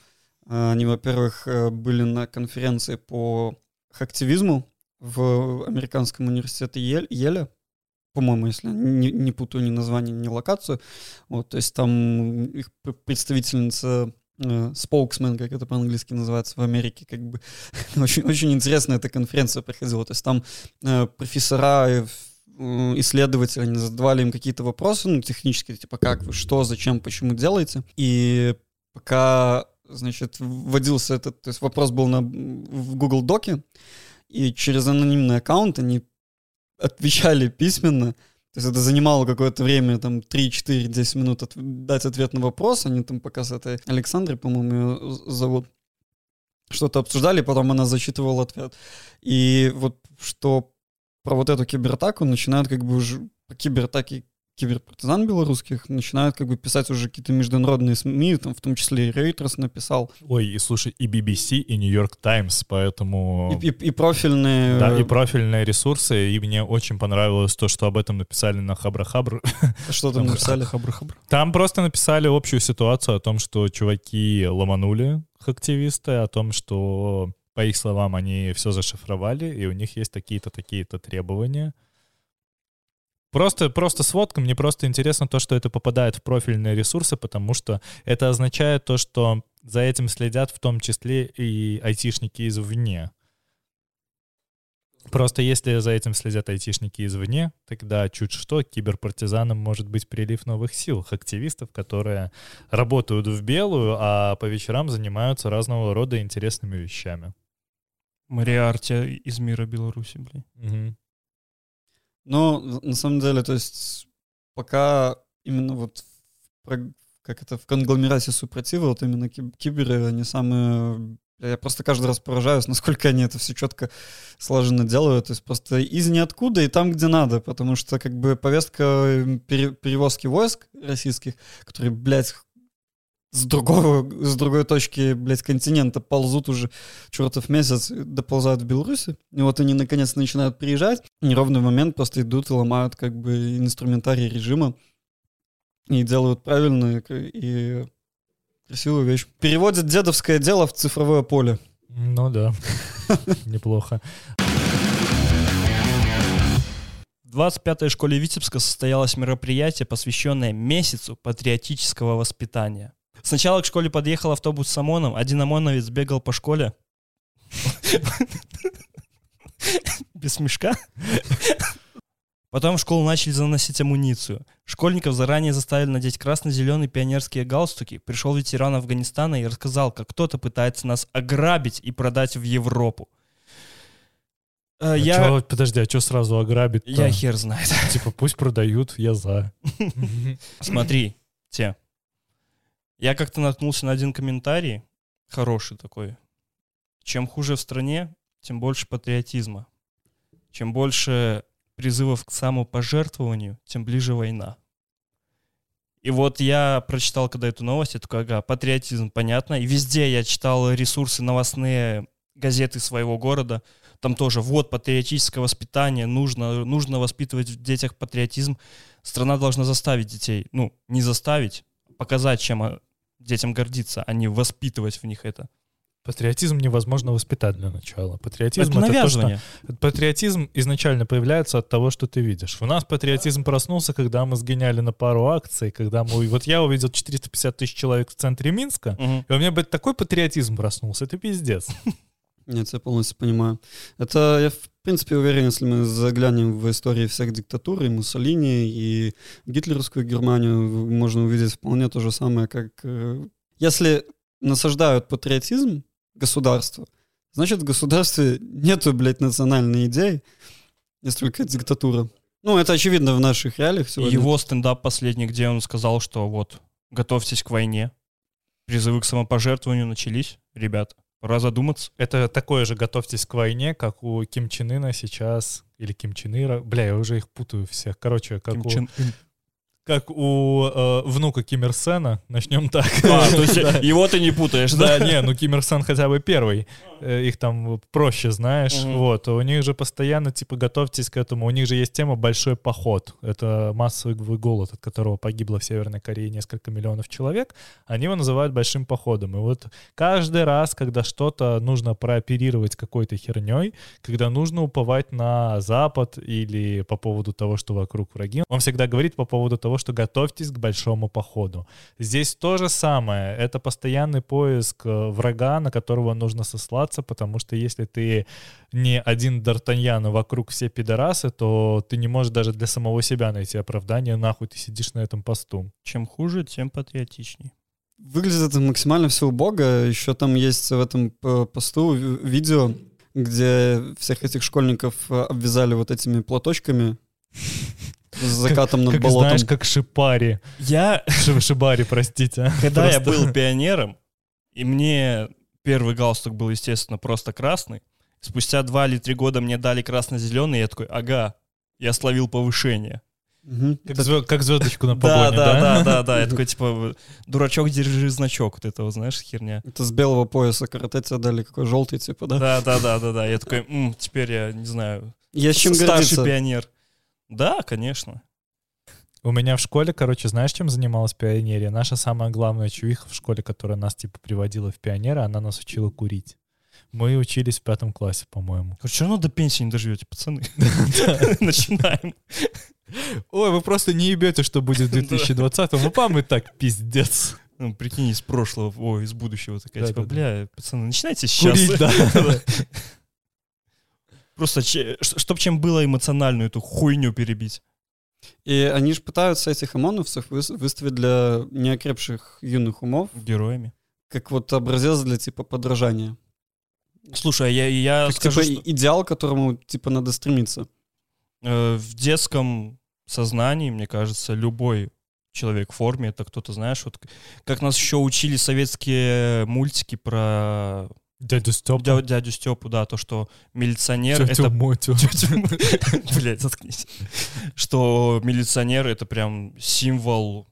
А, Они, во-первых, э, были на конференции по хактивизму в американском университете Ель- Еля, по-моему, если не, не путаю ни название, ни локацию. Вот, то есть там их пр- представительница э, spokesman, как это по-английски называется в Америке, как бы очень, очень интересная эта конференция проходила. То есть там э, профессора, э, м, исследователи, они задавали им какие-то вопросы, ну, технические, типа, как вы, что, зачем, почему делаете. И пока, значит, вводился этот, то есть вопрос был на, в Google Доке, и через анонимный аккаунт они отвечали письменно, то есть это занимало какое-то время, там, 3, 4, 10 минут от- дать ответ на вопрос. Они там пока с этой Александрой, по-моему, ее зовут, что-то обсуждали, потом она зачитывала ответ. И вот что про вот эту кибератаку начинают как бы уже по кибератаке киберпартизан белорусских начинают как бы писать уже какие-то международные СМИ, там в том числе и Reuters написал, Ой, и слушай, и BBC, и New York Times, поэтому... и, и- и профильные... Да, и профильные ресурсы, и мне очень понравилось то, что об этом написали на Хабра-Хабр. Что там написали? Хабр-хабр. Там просто написали общую ситуацию о том, что чуваки ломанули активисты, о том, что, по их словам, они все зашифровали, и у них есть такие-то, такие-то требования. Просто, просто сводка, мне просто интересно то, что это попадает в профильные ресурсы, потому что это означает то, что за этим следят в том числе и айтишники извне. Просто если за этим следят айтишники извне, тогда чуть что киберпартизанам может быть прилив новых сил, активистов, которые работают в белую, а по вечерам занимаются разного рода интересными вещами. Мариарти из мира Беларуси, блин. Мгм. Но на самом деле, то есть пока именно вот в как это в конгломерате супротива, вот именно киб- киберы, они самые... Я просто каждый раз поражаюсь, насколько они это все четко слаженно делают. То есть просто из ниоткуда и там, где надо. Потому что как бы повестка э, пере- перевозки войск российских, которые, блядь, с другого, с другой точки, блядь, континента ползут уже чертов месяц, доползают в Беларуси. И вот они наконец начинают приезжать. И неровный момент просто идут и ломают как бы инструментарий режима. И делают правильно и, красивую вещь. Переводят дедовское дело в цифровое поле. Ну да, неплохо. В 25-й школе Витебска состоялось мероприятие, посвященное месяцу патриотического воспитания. Сначала к школе подъехал автобус с ОМОНом, один ОМОНовец бегал по школе. Без смешка. Потом в школу начали заносить амуницию. Школьников заранее заставили надеть красно-зеленые пионерские галстуки. Пришел ветеран Афганистана и рассказал, как кто-то пытается нас ограбить и продать в Европу. Э, А Я, чё- подожди, а что сразу ограбить? я хер знает. Типа пусть продают, я за. Смотри, те. Я как-то наткнулся на один комментарий, хороший такой. Чем хуже в стране, тем больше патриотизма. Чем больше призывов к самопожертвованию, тем ближе война. И вот я прочитал, когда эту новость, я такой, ага, патриотизм, понятно. И везде я читал ресурсы новостные, газеты своего города. Там тоже, вот, патриотическое воспитание, нужно, нужно воспитывать в детях патриотизм. Страна должна заставить детей, ну, не заставить, показать, чем а, детям гордиться, а не воспитывать в них это. Патриотизм невозможно воспитать для начала. Патриотизм это это, то, что навязывание. Патриотизм изначально появляется от того, что ты видишь. У нас патриотизм проснулся, когда мы сгоняли на пару акций, когда мы... Вот я увидел 450 тысяч человек в центре Минска, Мгм. и у меня, блядь, такой патриотизм проснулся. Это пиздец. Нет, я полностью понимаю. Это я, в принципе, уверен, если мы заглянем в истории всех диктатур, и Муссолини, и гитлеровскую Германию, можно увидеть вполне то же самое, как... э, Если насаждают патриотизм государства, значит, в государстве нету, блядь, национальной идеи, есть только диктатура. Ну, это очевидно в наших реалиях сегодня. его стендап последний, где он сказал, что вот, готовьтесь к войне, призывы к самопожертвованию начались, ребят, Пора задуматься. Это такое же «Готовьтесь к войне», как у Ким Чен Ына сейчас, или Ким Чен Ира. Бля, я уже их путаю всех. Короче, как Ким у... Чен как у э, внука Ким Ир Сена, начнем так. А, то есть его ты не путаешь, да? Да, не, ну Ким Ир Сен хотя бы первый. Э, Их там проще, знаешь. Мгм. Вот, у них же постоянно, типа, готовьтесь к этому. У них же есть тема «Большой поход». Это массовый голод, от которого погибло в Северной Корее несколько миллионов человек. Они его называют «большим походом». И вот каждый раз, когда что-то нужно прооперировать какой-то херней, когда нужно уповать на Запад или по поводу того, что вокруг враги, он всегда говорит по поводу того, что готовьтесь к большому походу. Здесь то же самое. Это постоянный поиск э, врага, на которого нужно сослаться, потому что если ты не один Д'Артаньян, вокруг все пидорасы, то ты не можешь даже для самого себя найти оправдание, нахуй ты сидишь на этом посту. Чем хуже, тем патриотичней. Выглядит это максимально все убого. Еще там есть в этом п- посту ви- видео, где всех этих школьников э, обвязали вот этими платочками с закатом над как болотом. знаешь, как шипари. Я, Ши- Шибари, простите. когда я был пионером, и мне первый галстук был, естественно, просто красный, спустя два или три года мне дали красно-зеленый, я такой, ага, я словил повышение. Мгм. Как, звездочку на погоне, да, да? да, да, да. Я такой, типа, дурачок, держи значок. Вот это вот, знаешь, херня. Это с белого пояса карате тебе дали, какой желтый, типа, да? Да, да, да, да, да. Я такой, «М, теперь я, не знаю, Есть чем старший пионер. Да, конечно. У меня в школе, короче, знаешь, чем занималась пионерия? Наша самая главная чувиха в школе, которая нас, типа, приводила в пионеры, она нас учила курить. Мы учились в пятом классе, по-моему. Все равно до пенсии не доживете, пацаны. Начинаем. Ой, вы просто не ебете, что будет в 2020-м. Ну, пам и так пиздец. Ну, прикинь, из прошлого, ой, из будущего такая, типа, Да-да-да. бля, пацаны, начинайте сейчас. Курить, да. Просто, чтобы чем было эмоциональную эту хуйню перебить. И они же пытаются этих ОМОНовцев выс- выставить для неокрепших юных умов Героями. как вот образец для типа подражания. Слушай, я, я Как скажу, типа что, идеал, к которому типа надо стремиться. э, в детском сознании, мне кажется, любой человек в форме, это кто-то, знаешь, вот как нас еще учили советские мультики про Дядя Степа. дя- дядю Степу, да, то, что милиционер Тетю это... Мотю. Блять, заткнись. Что милиционер это прям символ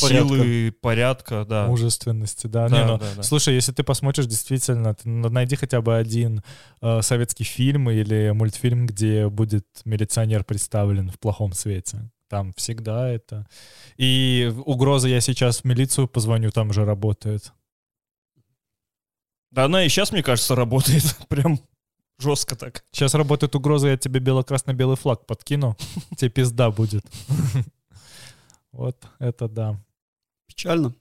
Порядка. силы, порядка, да. Мужественности, да. Да, Не, ну, да, да. Слушай, если ты посмотришь, действительно, ты на- найди хотя бы один э, советский фильм или мультфильм, где будет милиционер представлен в плохом свете. Там всегда это. И угроза я сейчас в милицию позвоню, там же работает. Да она и сейчас, мне кажется, работает прям жестко так. Сейчас работает угроза, я тебе бело-красно-белый флаг подкину, тебе пизда будет. Вот это да. Печально.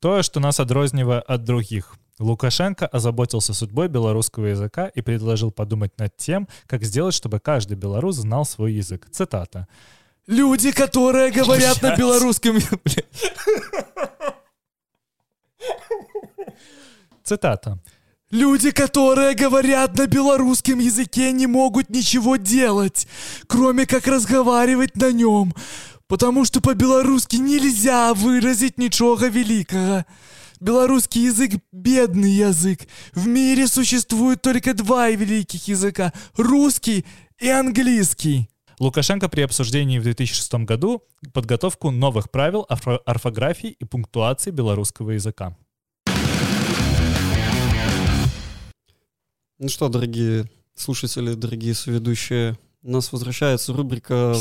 То, что нас адрознівае ад других. Лукашенко озаботился судьбой белорусского языка и предложил подумать над тем, как сделать, чтобы каждый белорус знал свой язык. Цитата. Люди, которые говорят на белорусском... Цитата. Люди, которые говорят на белорусском языке, не могут ничего делать, кроме как разговаривать на нем, потому что по-белорусски нельзя выразить ничего великого. Белорусский язык — бедный язык. В мире существует только два великих языка — русский и английский. Лукашенко при обсуждении в 2006 году подготовку новых правил орфо- орфографии и пунктуации белорусского языка. Ну что, дорогие слушатели, дорогие соведущие, у нас возвращается рубрика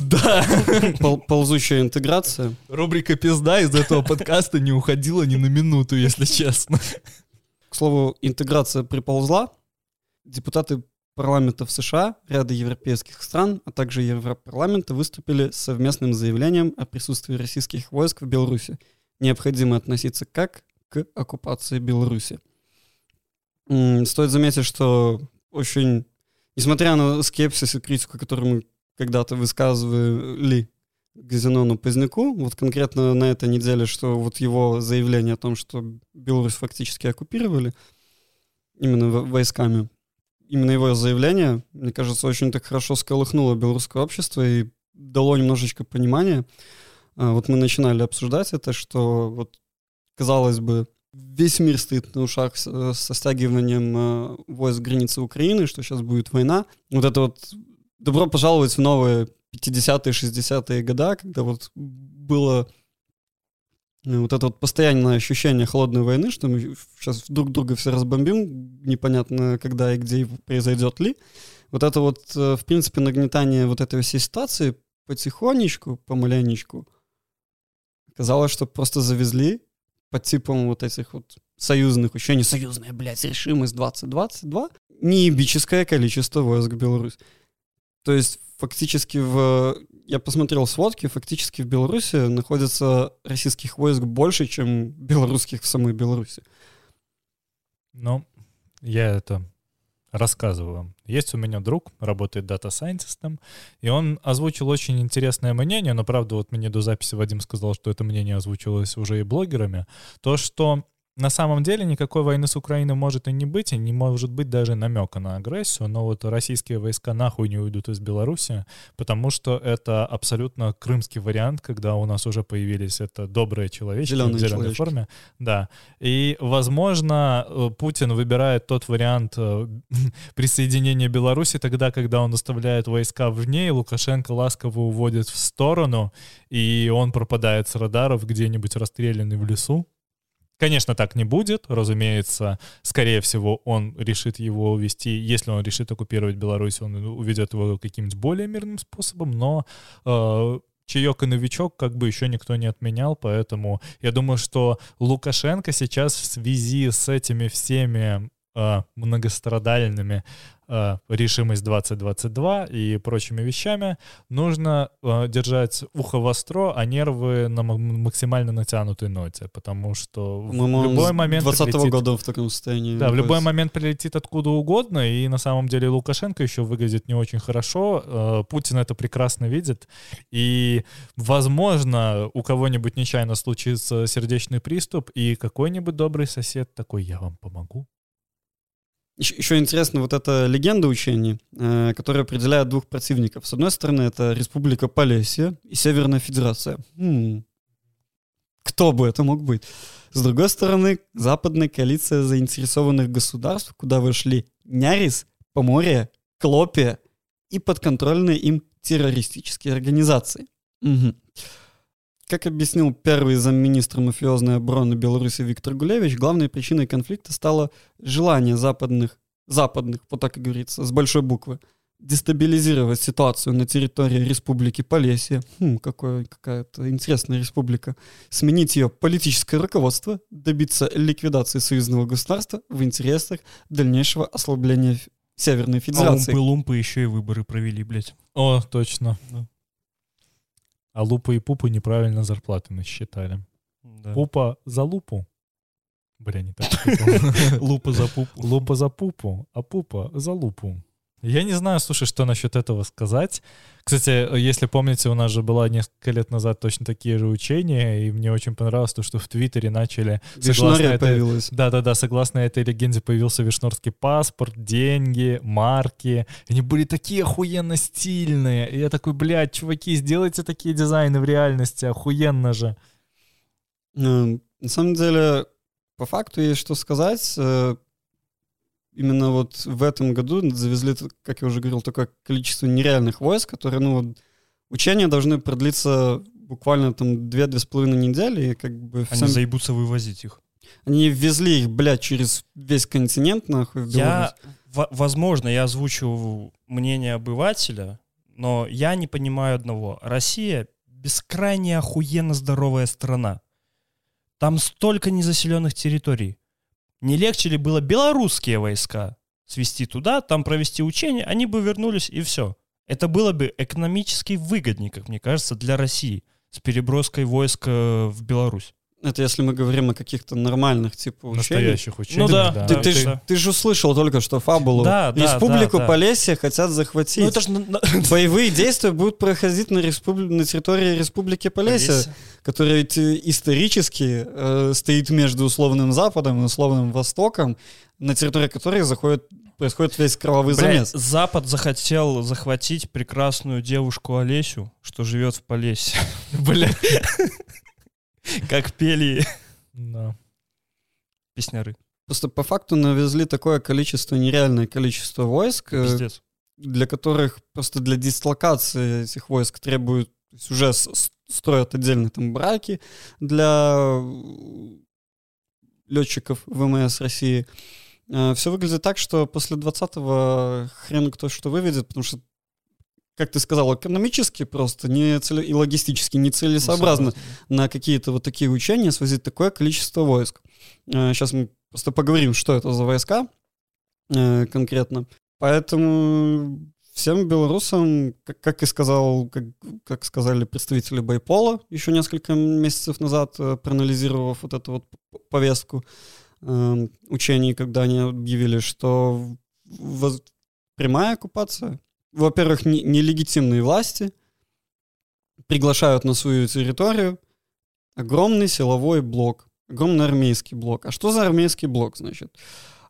Да, «Пол- «Ползущая интеграция». рубрика «Пизда» из этого подкаста не уходила ни на минуту, если честно. К слову, интеграция приползла. Депутаты парламентов США, ряда европейских стран, а также Европарламента выступили с совместным заявлением о присутствии российских войск в Беларуси. Необходимо относиться как к оккупации Беларуси. Стоит заметить, что очень, несмотря на скепсис и критику, которую мы когда-то высказывали к Зенону Поздняку, вот конкретно на этой неделе, что вот его заявление о том, что Беларусь фактически оккупировали именно во- войсками, именно его заявление, мне кажется, очень так хорошо сколыхнуло белорусское общество и дало немножечко понимания. А, Вот мы начинали обсуждать это, что вот казалось бы, весь мир стоит на ушах с- со стягиванием э, войск границы Украины, что сейчас будет война. Вот это вот добро пожаловать в новые 50-е, 60-е года, когда вот было э, вот это вот постоянное ощущение холодной войны, что мы сейчас друг друга все разбомбим, непонятно когда и где произойдет ли. Вот это вот, э, в принципе, нагнетание вот этой всей ситуации потихонечку, помаленечку, казалось, что просто завезли под типом вот этих вот союзных, еще не союзная, блядь, решимость 2022, неебическое количество войск в Беларусь. То есть фактически в... Я посмотрел сводки, фактически в Беларуси находится российских войск больше, чем белорусских в самой Беларуси. Ну, я это рассказываю. Есть у меня друг, работает дата-сайентистом, и он озвучил очень интересное мнение, но, правда, вот мне до записи Вадим сказал, что это мнение озвучилось уже и блогерами, то, что на самом деле никакой войны с Украиной может и не быть, и не может быть даже намека на агрессию, но вот российские войска нахуй не уйдут из Беларуси, потому что это абсолютно крымский вариант, когда у нас уже появились это добрые человечки Зелёные в зеленой человечки. форме. Да. И, возможно, э, Путин выбирает тот вариант э, присоединения Беларуси тогда, когда он оставляет войска в ней, Лукашенко ласково уводит в сторону, и он пропадает с радаров где-нибудь расстрелянный в лесу. Конечно, так не будет. Разумеется, скорее всего, он решит его увести. Если он решит оккупировать Беларусь, он уведет его каким-нибудь более мирным способом, но э, чаек и новичок как бы еще никто не отменял, поэтому я думаю, что Лукашенко сейчас в связи с этими всеми э, многострадальными э, решимость 2022 и прочими вещами нужно э, держать ухо востро, а нервы на максимально натянутой ноте, потому что в любой момент 20 прилетит- года в таком состоянии. да, в любой момент прилетит откуда угодно, и на самом деле Лукашенко еще выглядит не очень хорошо. Э, Путин это прекрасно видит. И, возможно, у кого-нибудь нечаянно случится сердечный приступ, и какой-нибудь добрый сосед такой, я вам помогу. Еще, еще интересно вот эта легенда учений, э, которая определяет двух противников. С одной стороны, это Республика Полесье и Северная Федерация. М, Кто бы это мог быть? С другой стороны, западная коалиция заинтересованных государств, куда вошли Нярис, Поморье, Клопия и подконтрольные им террористические организации. Мгм. Как объяснил первый замминистра мафиозной обороны Беларуси Виктор Гулевич, главной причиной конфликта стало желание западных, западных, вот так и говорится, с большой буквы, дестабилизировать ситуацию на территории Республики Полесье, хм, какое, какая-то интересная республика, сменить ее политическое руководство, добиться ликвидации союзного государства в интересах дальнейшего ослабления Северной А Федерации. умпы-лумпы еще и выборы провели, блядь. О, точно. Да. А лупа и пупа неправильно зарплаты насчитали. Да. Пупа за лупу. Бля, не так. Лупа за пупу. Лупа за пупу, а пупа за лупу. Я не знаю, слушай, что насчет этого сказать. Кстати, если помните, у нас же была несколько лет назад точно такие же учения, и мне очень понравилось то, что в Твиттере начали... этой- появилась. Да-да-да, согласно этой легенде появился вишнорский паспорт, деньги, марки. Они были такие охуенно стильные. И я такой, блядь, чуваки, сделайте такие дизайны в реальности, охуенно же. Э, На самом деле, по факту есть что сказать. Именно вот в этом году завезли, как я уже говорил, такое количество нереальных войск, которые, ну, вот, учения должны продлиться буквально там две-две с половиной недели, и как бы Они всем- заебутся вывозить их. они везли их, блядь, через весь континент, нахуй, в. Я, во- возможно, я озвучу мнение обывателя, но я не понимаю одного. Россия бескрайне охуенно здоровая страна. Там столько незаселенных территорий. Не легче ли было белорусские войска свести туда, там провести учения, они бы вернулись и все. Это было бы экономически выгоднее, как мне кажется, для России с переброской войск э, в Беларусь. Это если мы говорим о каких-то нормальных, типа, учениях. Настоящих учений. Ну да, Ты, Да, ты, ты- ж, ты же услышал только что фабулу. Да, да, Республику да, да. Полесье хотят захватить. Ну это же Боевые действия будут проходить на, республи- на территории Республики Полесье, которая ведь э, исторически э, стоит между условным Западом и условным Востоком, на территории которой заходит, происходит весь кровавый Блядь, замес. Запад захотел захватить прекрасную девушку Олесю, что живет в Полесье. Бля, Как пели Да. Песняры. Просто по факту навезли такое количество, нереальное количество войск, э, Пиздец. для которых просто для дислокации этих войск требуют, уже строят отдельные там браки для летчиков ВМС России. Все выглядит так, что после 20-го хрен кто что выведет, потому что, как ты сказал, экономически просто не целе- и логистически нецелесообразно на какие-то вот такие учения свозить такое количество войск. Сейчас мы просто поговорим, что это за войска э, конкретно. Поэтому всем белорусам, как, как и сказал, как, как сказали представители Байпола еще несколько месяцев назад, э, проанализировав вот эту вот повестку э, учений, когда они объявили, что прямая оккупация, во-первых, не- нелегитимные власти приглашают на свою территорию огромный силовой блок, огромный армейский блок. А что за армейский блок, значит?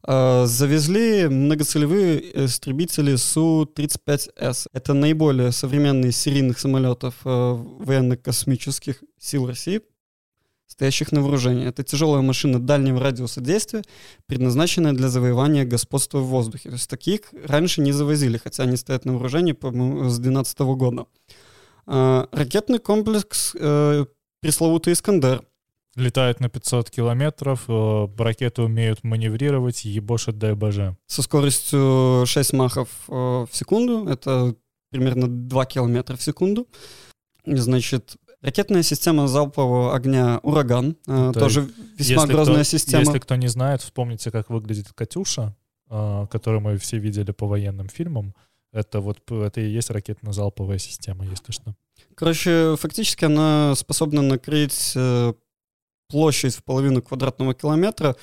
Э, Завезли многоцелевые истребители Су-35С. Это наиболее современные серийных самолетов э, военно-космических сил России, стоящих на вооружении. Это тяжелая машина дальнего радиуса действия, предназначенная для завоевания господства в воздухе. То есть таких раньше не завозили, хотя они стоят на вооружении, по-моему, с 2012 года. Э, Ракетный комплекс э, пресловутый «Искандер», Летают на 500 километров, э, ракеты умеют маневрировать, ебошат дай боже. со скоростью 6 махов э, в секунду, это примерно 2 километра в секунду. Значит, ракетная система залпового огня «Ураган», э, Да, тоже весьма грозная кто- система. Если кто не знает, вспомните, как выглядит «Катюша», э, которую мы все видели по военным фильмам. Это вот это и есть ракетно-залповая система, если что. Короче, фактически она способна накрыть э, площадь в половину квадратного километра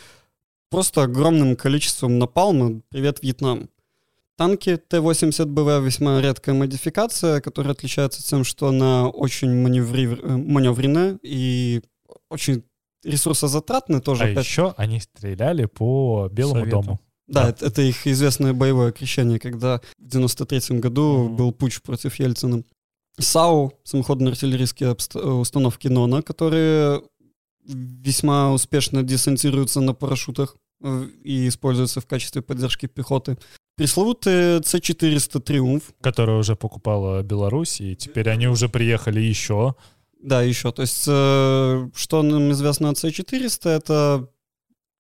просто огромным количеством напалма «Привет, Вьетнам». Танки Т-80БВ весьма редкая модификация, которая отличается тем, что она очень маневри- э, маневренная и очень ресурсозатратная тоже. А опять. еще они стреляли по Белому Совету. дому. Да, Да. Это, это их известное боевое крещение, когда в 93 году Мгм. был путч против Ельцина. САУ, самоходные артиллерийские обст- э, установки НОНа, которые весьма успешно десантируются на парашютах э, и используются в качестве поддержки пехоты. Пресловутый С-400 «Триумф», которую уже покупала Беларусь, и теперь они уже приехали еще. да, еще. То есть, э, что нам известно от С-400, это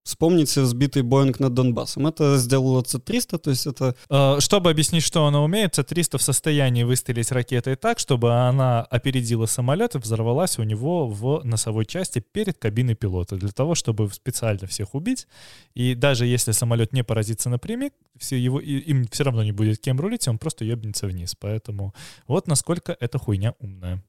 вспомните сбитый Боинг над Донбассом. Это сделало С-300, то есть это Э, Чтобы объяснить, что она умеет, С-300 в состоянии выстрелить ракетой так, чтобы она опередила самолет и взорвалась у него в носовой части перед кабиной пилота, для того, чтобы специально всех убить. И даже если самолет не поразится напрямик, все его, им все равно не будет кем рулить, он просто ебнется вниз. Поэтому вот насколько эта хуйня умная.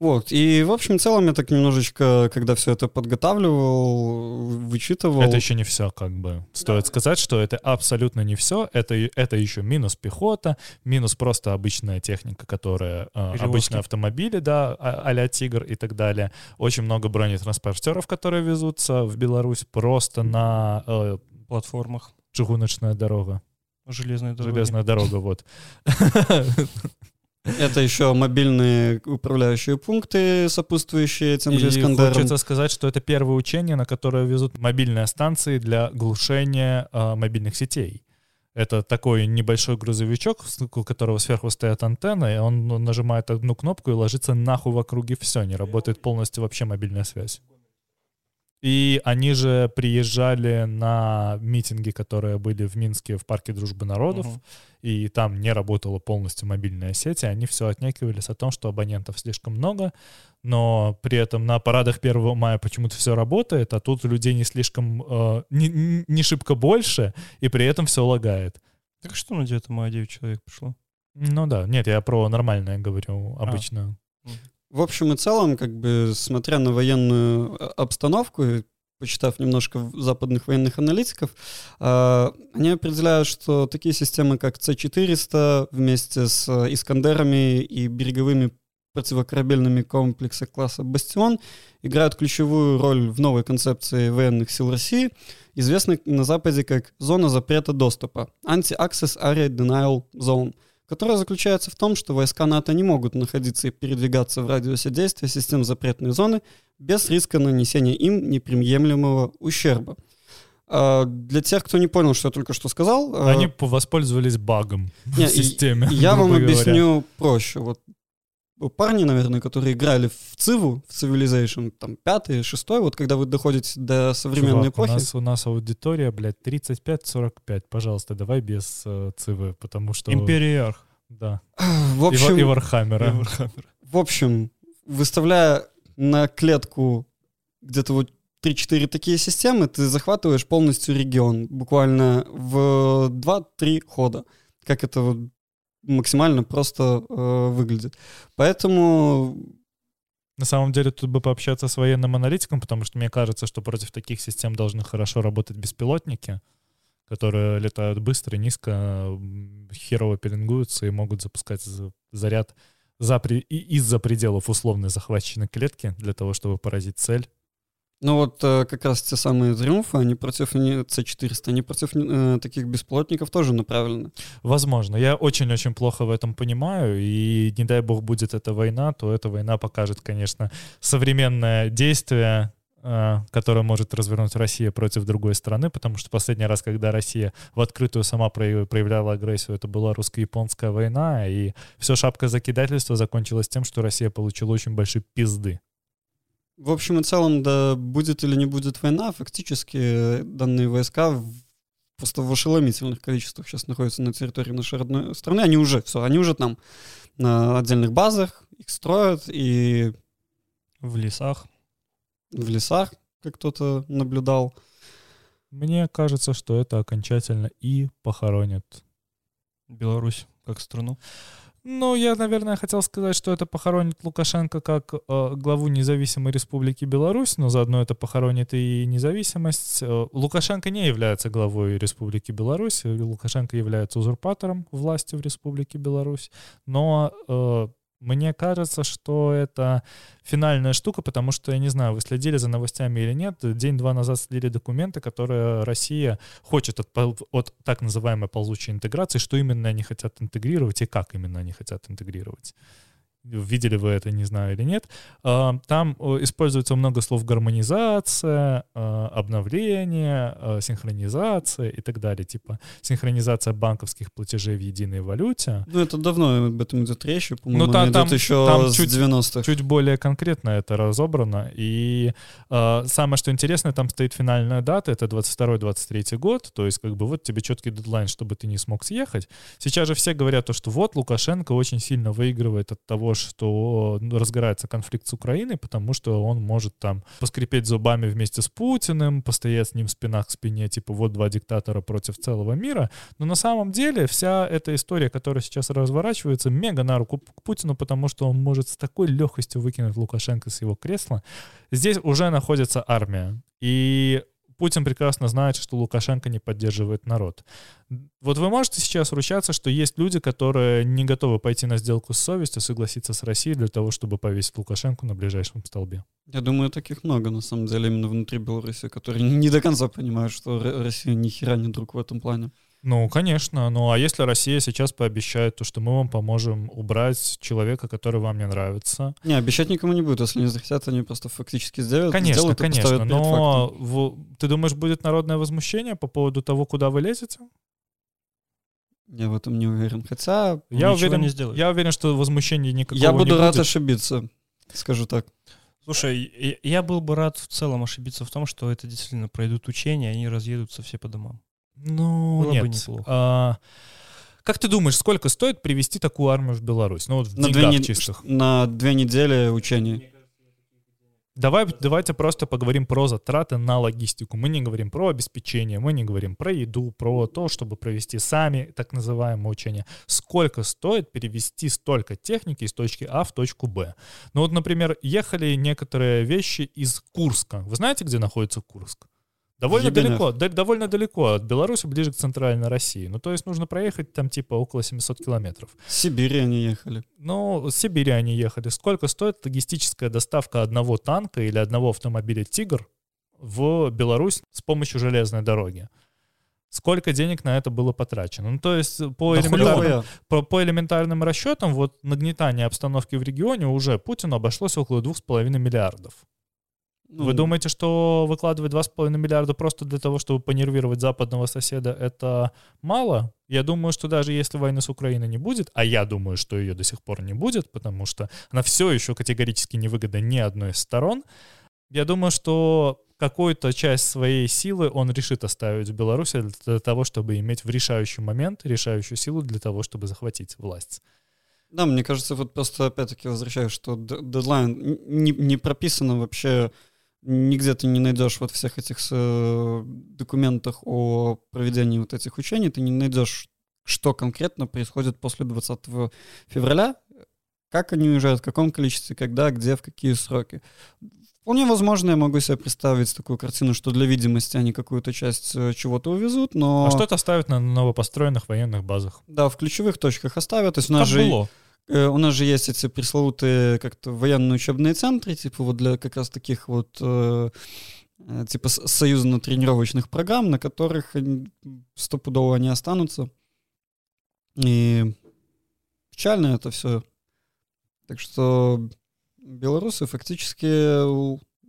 Вот, и в общем целом я так немножечко, когда все это подготавливал, вычитывал. Это еще не все, как бы. Стоит сказать, что это абсолютно не все. Это, это еще минус пехота, минус просто обычная техника, которая... э, Перевозки. обычные автомобили, да, а- а-ля «Тигр» и так далее. Очень много бронетранспортеров, которые везутся в Беларусь просто на э, платформах. чугуночная дорога. Железные дороги. Железная дорога, вот. Это еще мобильные управляющие пункты, сопутствующие тем же Искандерам. хочется сказать, что это первое учение, на которое везут мобильные станции для глушения э, мобильных сетей. Это такой небольшой грузовичок, у которого сверху стоят антенны, и он нажимает одну кнопку и ложится нахуй в округе все, не работает полностью вообще мобильная связь. И они же приезжали на митинги, которые были в Минске в парке Дружбы народов, Мгм. и там не работала полностью мобильная сеть, и они все отнекивались о том, что абонентов слишком много, но при этом на парадах 1 мая почему-то все работает, а тут людей не слишком, э, не, не- шибко больше, и при этом все лагает. Так что на 9 мая 9 человек пришло? Ну да, нет, я про нормальное говорю, обычно. В общем и целом, как бы, смотря на военную э, обстановку, почитав немножко западных военных аналитиков, э, они определяют, что такие системы, как С-400 вместе с э, Искандерами и береговыми противокорабельными комплексами класса «Бастион» играют ключевую роль в новой концепции военных сил России, известной на Западе как «Зона запрета доступа» — Anti-Access Area Denial Zone — которая заключается в том, что войска НАТО не могут находиться и передвигаться в радиусе действия систем запретной зоны без риска нанесения им неприемлемого ущерба. А, Для тех, кто не понял, что я только что сказал, а, Они по- воспользовались багом не, в системе. я вам говоря. объясню проще. Вот парни, наверное, которые играли в Циву, в Civilization, там, пятый, шестой, вот когда вы доходите до современной Чувак, у эпохи, нас, у нас аудитория, блядь, 35-45. Пожалуйста, давай без э, Цив, потому что... Империарх. Да. в И, общем, Ва- и Вархаммера. Вархаммер. в общем, выставляя на клетку где-то вот 3-4 такие системы, ты захватываешь полностью регион, буквально в 2-3 хода, как это вот максимально просто э, выглядит. Поэтому На самом деле тут бы пообщаться с военным аналитиком, потому что мне кажется, что против таких систем должны хорошо работать беспилотники, которые летают быстро, низко, херово пеленгуются и могут запускать за- заряд за из-за пределов условной захваченной клетки для того, чтобы поразить цель. Ну вот э, как раз те самые триумфы, они против не- C400, они против э, таких беспилотников тоже направлены. Возможно. Я очень-очень плохо в этом понимаю, и не дай бог будет эта война, то эта война покажет, конечно, современное действие, э, которое может развернуть Россия против другой страны, потому что последний раз, когда Россия в открытую сама прояв- проявляла агрессию, это была русско-японская война, и все шапка закидательства закончилось тем, что Россия получила очень большие пизды. В общем и целом, да будет или не будет война, фактически э, данные войска в- просто в ошеломительных количествах сейчас находятся на территории нашей родной страны. Они уже, все, они уже там на отдельных базах, их строят и В лесах. в лесах, как кто-то наблюдал. Мне кажется, что это окончательно и похоронит Беларусь как страну. Ну, я, наверное, хотел сказать, что это похоронит Лукашенко как э, главу независимой республики Беларусь, но заодно это похоронит и независимость. Э, Лукашенко не является главой республики Беларусь, Лукашенко является узурпатором власти в республике Беларусь, но э, мне кажется, что это финальная штука, потому что, я не знаю, вы следили за новостями или нет, день-два назад слили документы, которые Россия хочет от, от так называемой ползучей интеграции, что именно они хотят интегрировать и как именно они хотят интегрировать. Видели вы это, не знаю или нет. А, Там э, используется много слов гармонизация, э, обновление, э, синхронизация и так далее. Типа синхронизация банковских платежей в единой валюте. Ну, это давно об этом идет речь, по-моему, Ну, та- идет там- еще там с чуть- 90-х. Чуть более конкретно это разобрано. И э, самое, что интересно, там стоит финальная дата, это 22-23 год, то есть как бы вот тебе четкий дедлайн, чтобы ты не смог съехать. Сейчас же все говорят то, что вот Лукашенко очень сильно выигрывает от того, что ну, разгорается конфликт с Украиной, потому что он может там поскрипеть зубами вместе с Путиным, постоять с ним спина к спине, типа вот два диктатора против целого мира. Но на самом деле вся эта история, которая сейчас разворачивается, мега на руку Путину, потому что он может с такой легкостью выкинуть Лукашенко с его кресла. Здесь уже находится армия. И Путин прекрасно знает, что Лукашенко не поддерживает народ. Вот вы можете сейчас ручаться, что есть люди, которые не готовы пойти на сделку с совестью, согласиться с Россией для того, чтобы повесить Лукашенко на ближайшем столбе. Я думаю, таких много, на самом деле, именно внутри Беларуси, которые не до конца понимают, что Россия ни хера не друг в этом плане. Ну, конечно. Ну, а если Россия сейчас пообещает то, что мы вам поможем убрать человека, который вам не нравится? Не, обещать никому не будут, если не захотят, они просто фактически сделают, Конечно, сделают конечно. Но в- ты думаешь, будет народное возмущение по поводу того, куда вы лезете? Я в этом не уверен. Хотя Я уверен, не сделает. я уверен, что возмущения никакого я буду не рад будет. ошибиться, скажу так. Слушай, я был бы рад в целом ошибиться в том, что это действительно пройдут учения, они разъедутся все по домам. Ну, Было бы нет. неплохо. А, как ты думаешь, сколько стоит привести такую армию в Беларусь? Ну, вот в На две, деньгах чистых. на две недели учений. Давай, давайте просто поговорим про затраты на логистику. Мы не говорим про обеспечение, мы не говорим про еду, про то, чтобы провести сами так называемые учения. Сколько стоит перевести столько техники из точки А в точку Б? Ну вот, например, ехали некоторые вещи из Курска. Вы знаете, где находится Курск? Довольно далеко, да- довольно далеко от Беларуси, ближе к центральной России. Ну, то есть нужно проехать там типа около 700 километров. С Сибири они ехали. Ну, с Сибири они ехали. Сколько стоит логистическая доставка одного танка или одного автомобиля «Тигр» в Беларусь с помощью железной дороги? Сколько денег на это было потрачено? Ну, то есть по, Да элементарным, по, по элементарным расчетам, вот нагнетание обстановки в регионе уже Путину обошлось около 2,5 миллиардов. Ну, Вы думаете, что выкладывать 2,5 миллиарда просто для того, чтобы понервировать западного соседа, это мало? Я думаю, что даже если войны с Украиной не будет, а я думаю, что ее до сих пор не будет, потому что она все еще категорически невыгодна ни одной из сторон, я думаю, что какую-то часть своей силы он решит оставить в Беларуси для того, чтобы иметь в решающий момент решающую силу для того, чтобы захватить власть. Да, мне кажется, вот просто опять-таки возвращаюсь, что дедлайн не, не прописано вообще, нигде ты не найдешь вот всех этих э, документах о проведении вот этих учений, ты не найдешь, что конкретно происходит после 20 февраля, как они уезжают, в каком количестве, когда, где, в какие сроки. Вполне возможно, я могу себе представить такую картину, что для видимости они какую-то часть э, чего-то увезут, но... А что это оставят на новопостроенных военных базах? Да, в ключевых точках оставят. То есть у нас Как же... было? Э, У нас же есть эти пресловутые как-то военные учебные центры, типа вот для как раз таких вот э, э, типа союзно-тренировочных программ, на которых стопудово они останутся. И печально это все. Так что белорусы фактически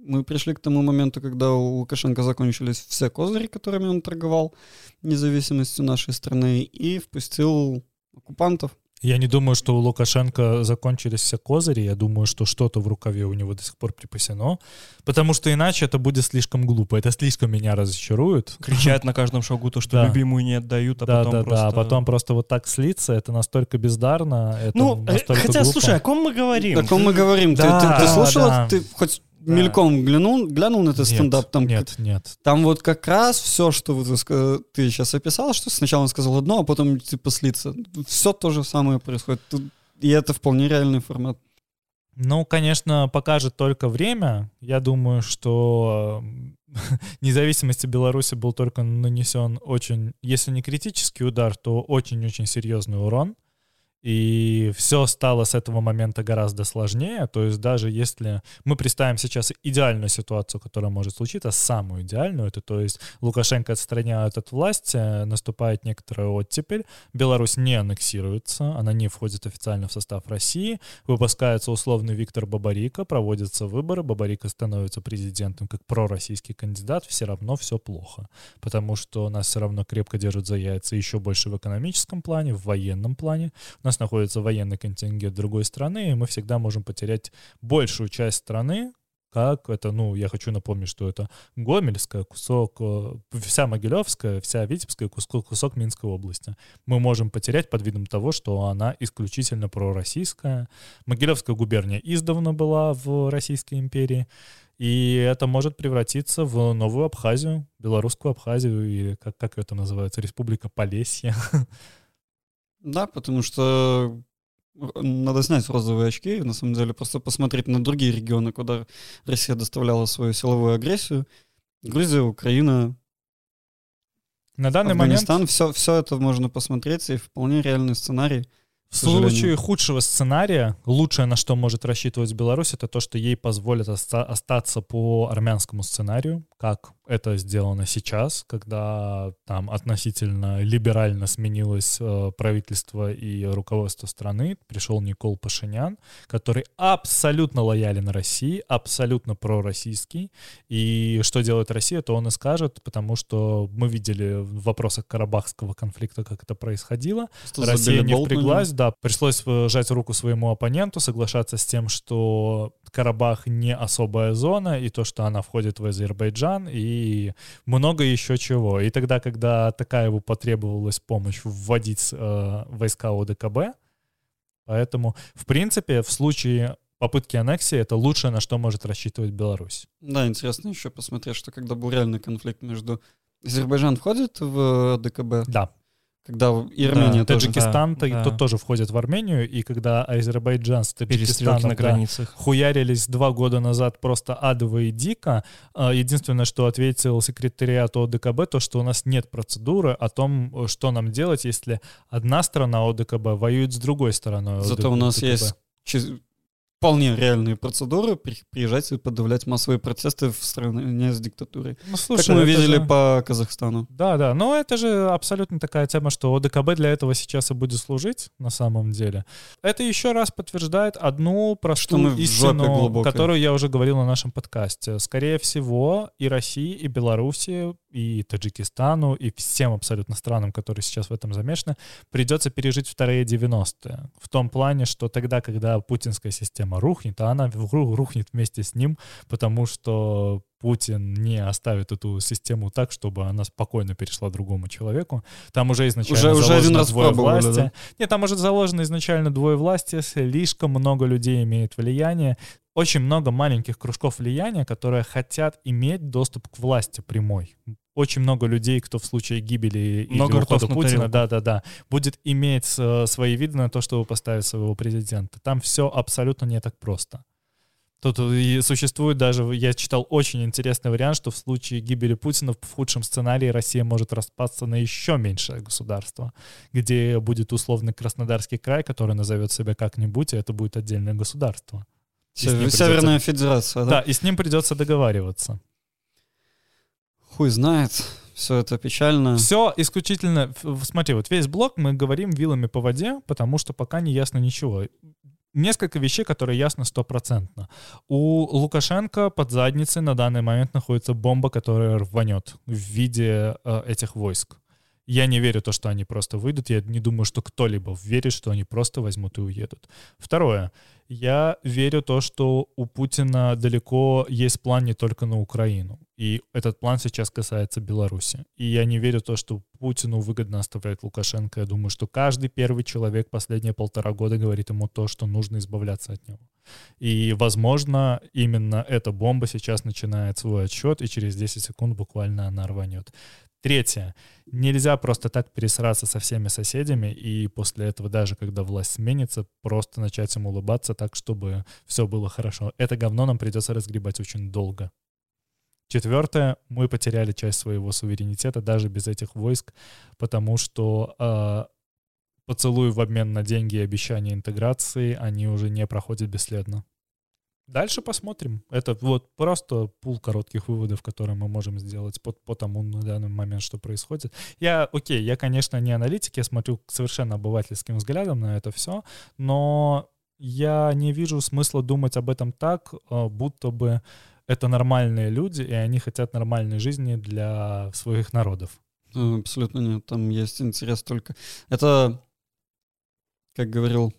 мы пришли к тому моменту, когда у Лукашенко закончились все козыри, которыми он торговал независимостью нашей страны, и впустил оккупантов. Я не думаю, что у Лукашенко закончились все козыри. Я думаю, что что-то в рукаве у него до сих пор припасено. Потому что иначе это будет слишком глупо. Это слишком меня разочарует. Кричать на каждом шагу то, что Да. любимую не отдают, а да, потом да, просто... да. А потом просто вот так слиться, это настолько бездарно. Это Ну, э, настолько хотя, глупо. слушай, о ком мы говорим? О ком мы говорим? Ты- Да, ты, ты да, слушала? да. Ты хоть Да. мельком глянул, глянул на этот Нет, стендап? Там, Нет, нет. там вот как раз все, что вот ты, сейчас описал, что сначала он сказал одно, а потом типа слиться. Все то же самое происходит. И это вполне реальный формат. Ну, конечно, покажет только время. Я думаю, что э, независимости Беларуси был только нанесен очень, если не критический удар, то очень-очень серьезный урон. И все стало с этого момента гораздо сложнее. То есть даже если мы представим сейчас идеальную ситуацию, которая может случиться, самую идеальную, это то есть Лукашенко отстраняют от власти, наступает некоторая оттепель, Беларусь не аннексируется, она не входит официально в состав России, выпускается условный Виктор Бабарика, проводятся выборы, Бабарика становится президентом как пророссийский кандидат, все равно все плохо, потому что нас все равно крепко держат за яйца еще больше в экономическом плане, в военном плане. У нас находится военный контингент другой страны, и мы всегда можем потерять большую часть страны, как это, ну, я хочу напомнить, что это Гомельская, кусок, э, вся Могилевская, вся Витебская, кусок, кусок Минской области. Мы можем потерять под видом того, что она исключительно пророссийская. Могилевская губерния издавна была в Российской империи, и это может превратиться в новую Абхазию, белорусскую Абхазию, или как, как это называется, Республика Полесье. Да, потому что р- надо снять розовые очки, и на самом деле просто посмотреть на другие регионы, куда Россия доставляла свою силовую агрессию. Грузия, Украина, На данный момент Афганистан, все, все это можно посмотреть, и вполне реальный сценарий. В сожалению. случае худшего сценария, лучшее, на что может рассчитывать Беларусь, это то, что ей позволят оста- остаться по армянскому сценарию, как это сделано сейчас, когда там относительно либерально сменилось э, правительство и руководство страны. Пришел Никол Пашинян, который абсолютно лоялен России, абсолютно пророссийский. И что делает Россия, то он и скажет, потому что мы видели в вопросах Карабахского конфликта, как это происходило. Просто Россия не впряглась, да, пришлось э, жать руку своему оппоненту, соглашаться с тем, что Карабах не особая зона, и то, что она входит в Азербайджан, и много еще чего. И тогда, когда Такаеву потребовалась помощь вводить э, войска ОДКБ, поэтому, в принципе, в случае попытки аннексии, это лучшее, на что может рассчитывать Беларусь. Да, интересно еще посмотреть, что когда был реальный конфликт между... Азербайджан входит в ДКБ, Да, когда и Армения Да, тоже. Таджикистан, да, да. тот тоже входит в Армению, и когда Азербайджан с Таджикистаном на да, границах. хуярились два года назад просто адово и дико. А, Единственное, что ответил секретариат ОДКБ, то, что у нас нет процедуры о том, что нам делать, если одна страна ОДКБ воюет с другой стороной Зато у нас ОДКБ. есть вполне реальные процедуры при- приезжать и подавлять массовые протесты в стране с диктатурой. Ну, слушай, как мы видели же- по Казахстану. Да, да, но это же абсолютно такая тема, что ОДКБ для этого сейчас и будет служить на самом деле. Это еще раз подтверждает одну простую истину, которую я уже говорил на нашем подкасте. Скорее всего, и России, и Белоруссии, и Таджикистану, и всем абсолютно странам, которые сейчас в этом замешаны, придется пережить вторые 90-е. В том плане, что тогда, когда путинская система рухнет, а она рухнет вместе с ним, потому что Путин не оставит эту систему так, чтобы она спокойно перешла другому человеку. Там уже изначально Уже- уже заложено один раз двое власти. да? Нет, там уже заложено изначально двое власти, слишком много людей имеет влияние. Очень много маленьких кружков влияния, которые хотят иметь доступ к власти прямой. Очень много людей, кто в случае гибели Много или ухода на Путина, да-да-да, будет иметь э, свои виды на то, чтобы поставить своего президента. Там все абсолютно не так просто. Тут и существует даже, я читал очень интересный вариант, что в случае гибели Путина в худшем сценарии Россия может распасться на еще меньшее государство, где будет условный Краснодарский край, который назовет себя как-нибудь, и это будет отдельное государство. Север- придется- Северная Федерация, Да, да? и с ним придется договариваться. Хуй знает. Все это печально. Все исключительно... Смотри, вот весь блок мы говорим вилами по воде, потому что пока не ясно ничего. Несколько вещей, которые ясно стопроцентно. У Лукашенко под задницей на данный момент находится бомба, которая рванет в виде э, этих войск. Я не верю в то, что они просто выйдут. Я не думаю, что кто-либо верит, что они просто возьмут и уедут. Второе. Я верю в то, что у Путина далеко есть план не только на Украину. И этот план сейчас касается Беларуси. И я не верю в то, что Путину выгодно оставлять Лукашенко. Я думаю, что каждый первый человек последние полтора года говорит ему то, что нужно избавляться от него. И, возможно, именно эта бомба сейчас начинает свой отсчет, и через 10 секунд буквально она рванет. Третье. Нельзя просто так пересраться со всеми соседями, и после этого, даже когда власть сменится, просто начать им улыбаться так, чтобы все было хорошо. Это говно нам придется разгребать очень долго. Четвертое, мы потеряли часть своего суверенитета даже без этих войск, потому что э, поцелуи в обмен на деньги и обещания интеграции, они уже не проходят бесследно. Дальше посмотрим. Это вот просто пул коротких выводов, которые мы можем сделать по, по тому на данный момент, что происходит. Я, окей, я, конечно, не аналитик, я смотрю совершенно обывательским взглядом на это все, но я не вижу смысла думать об этом так, э, будто бы это нормальные люди, и они хотят нормальной жизни для своих народов. Э, Абсолютно нет. Там есть интерес только... Это, как говорил,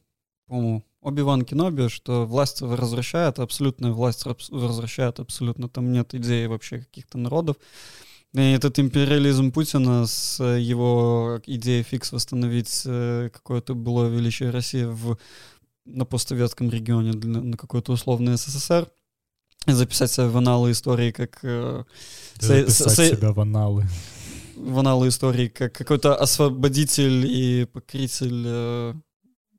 по-моему, Оби-Ван Кеноби, что власть возвращает, абсолютная власть возвращает абсолютно. Там нет идеи вообще каких-то народов. И этот империализм Путина с его идеей фикс восстановить э, какое-то было величие России в, на постсоветском регионе, на какой-то условный СССР, и записать себя в аналы истории как э, Со- Записать со- себя в аналы. в аналы истории как какой-то освободитель и покоритель э,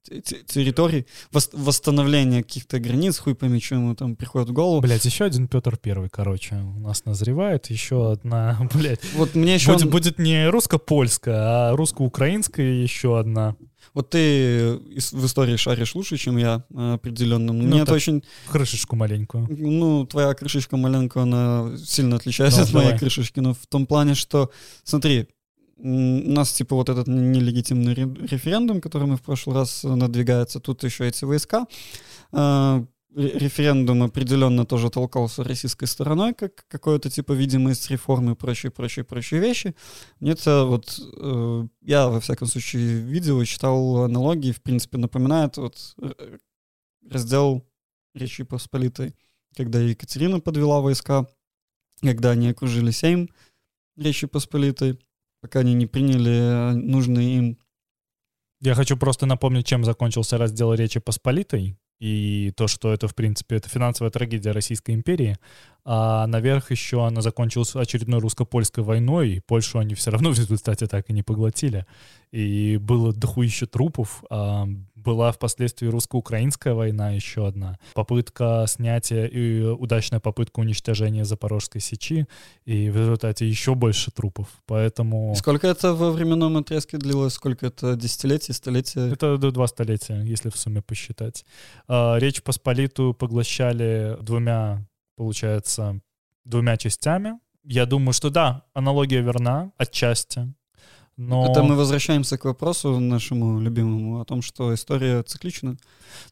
территорий, вос- восстановление каких-то границ, хуй пойми, что ему там приходит в голову. Блять, еще один Петр Первый, короче, у нас назревает. Еще одна, блять. Вот мне еще... Будет, будет не русско-польская, а русско-украинская еще одна. Вот ты ис- в истории шаришь лучше, чем я, э, определенно. Ну, Мне это очень... Крышечку маленькую. Ну, твоя крышечка маленькая, она сильно отличается Ну, от моей давай. крышечки, но в том плане, что, смотри, у нас типа вот этот нелегитимный ре- референдум, который мы в прошлый раз э, надвигается, тут еще эти войска. Ре- Референдум определенно тоже толкался российской стороной, как какое-то типа видимость реформы и прочие, прочие, прочие вещи. Мне это вот, э, я во всяком случае видел и читал аналогии, в принципе, напоминает вот э, раздел Речи Посполитой, когда Екатерина подвела войска, когда они окружили Сейм Речи Посполитой, пока они не приняли э, нужные им Я хочу просто напомнить, чем закончился раздел Речи Посполитой. И то, что это, в принципе, это финансовая трагедия Российской империи. А наверх еще она закончилась очередной русско-польской войной, и Польшу они все равно в результате так и не поглотили. И было дохуище трупов. А была впоследствии русско-украинская война еще одна. Попытка снятия и удачная попытка уничтожения Запорожской сечи, и в результате еще больше трупов. Поэтому... Сколько это во временном отрезке длилось? Сколько это десятилетий, столетия? Это до два столетия, если в сумме посчитать. А, Речь Посполитую поглощали двумя, получается, двумя частями. Я думаю, что да, аналогия верна отчасти. Но... Это мы возвращаемся к вопросу нашему любимому о том, что история циклична.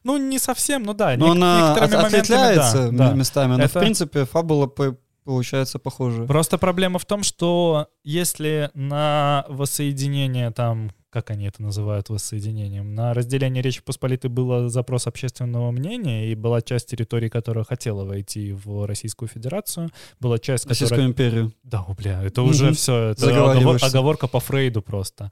Ну, не совсем, ну да. Но нек- она от- отличается да, да. местами, но Это- в принципе фабула по- получается похожа. Просто проблема в том, что если на воссоединение там, как они это называют воссоединением, на разделение Речи Посполитой был запрос общественного мнения, и была часть территории, которая хотела войти в Российскую Федерацию, была часть, которая... Российскую империю. Да, бля, это уже все, это оговор- оговорка по Фрейду просто.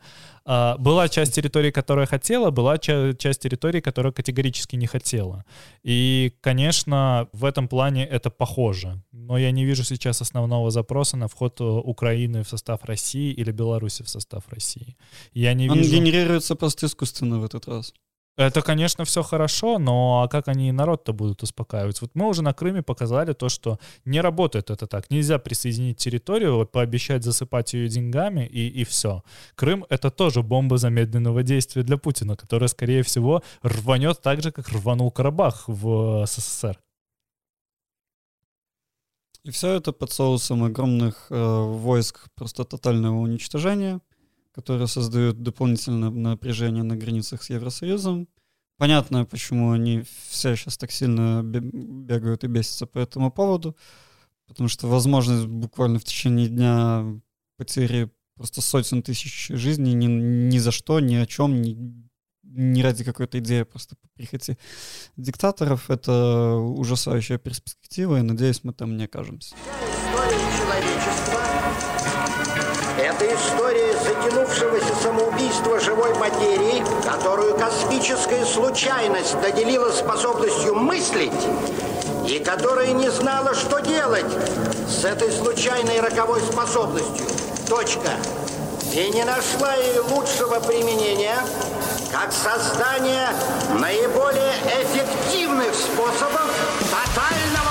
А, была часть территории, которая хотела, была ча- часть территории, которая категорически не хотела. И, конечно, в этом плане это похоже. Но я не вижу сейчас основного запроса на вход э, Украины в состав России или Беларуси в состав России. Я не Он вижу... генерируется просто искусственно в этот раз. Это, конечно, все хорошо, но а как они народ-то будут успокаивать? Вот мы уже на Крыме показали то, что не работает это так. Нельзя присоединить территорию, пообещать засыпать ее деньгами и, и все. Крым — это тоже бомба замедленного действия для Путина, которая, скорее всего, рванет так же, как рванул Карабах в СССР. И все это под соусом огромных э, войск просто тотального уничтожения, которые создают дополнительное напряжение на границах с Евросоюзом. Понятно, почему они все сейчас так сильно бе- бегают и бесятся по этому поводу, потому что возможность буквально в течение дня потери просто сотен тысяч жизней ни, ни за что, ни о чем, ни, ни ради какой-то идеи, просто по прихоти диктаторов. Это ужасающая перспектива, и надеюсь, мы там не окажемся. Самоубийства живой материи, которую космическая случайность наделила способностью мыслить и которая не знала, что делать с этой случайной роковой способностью. Точка. И не нашла ей лучшего применения, как создание наиболее эффективных способов тотального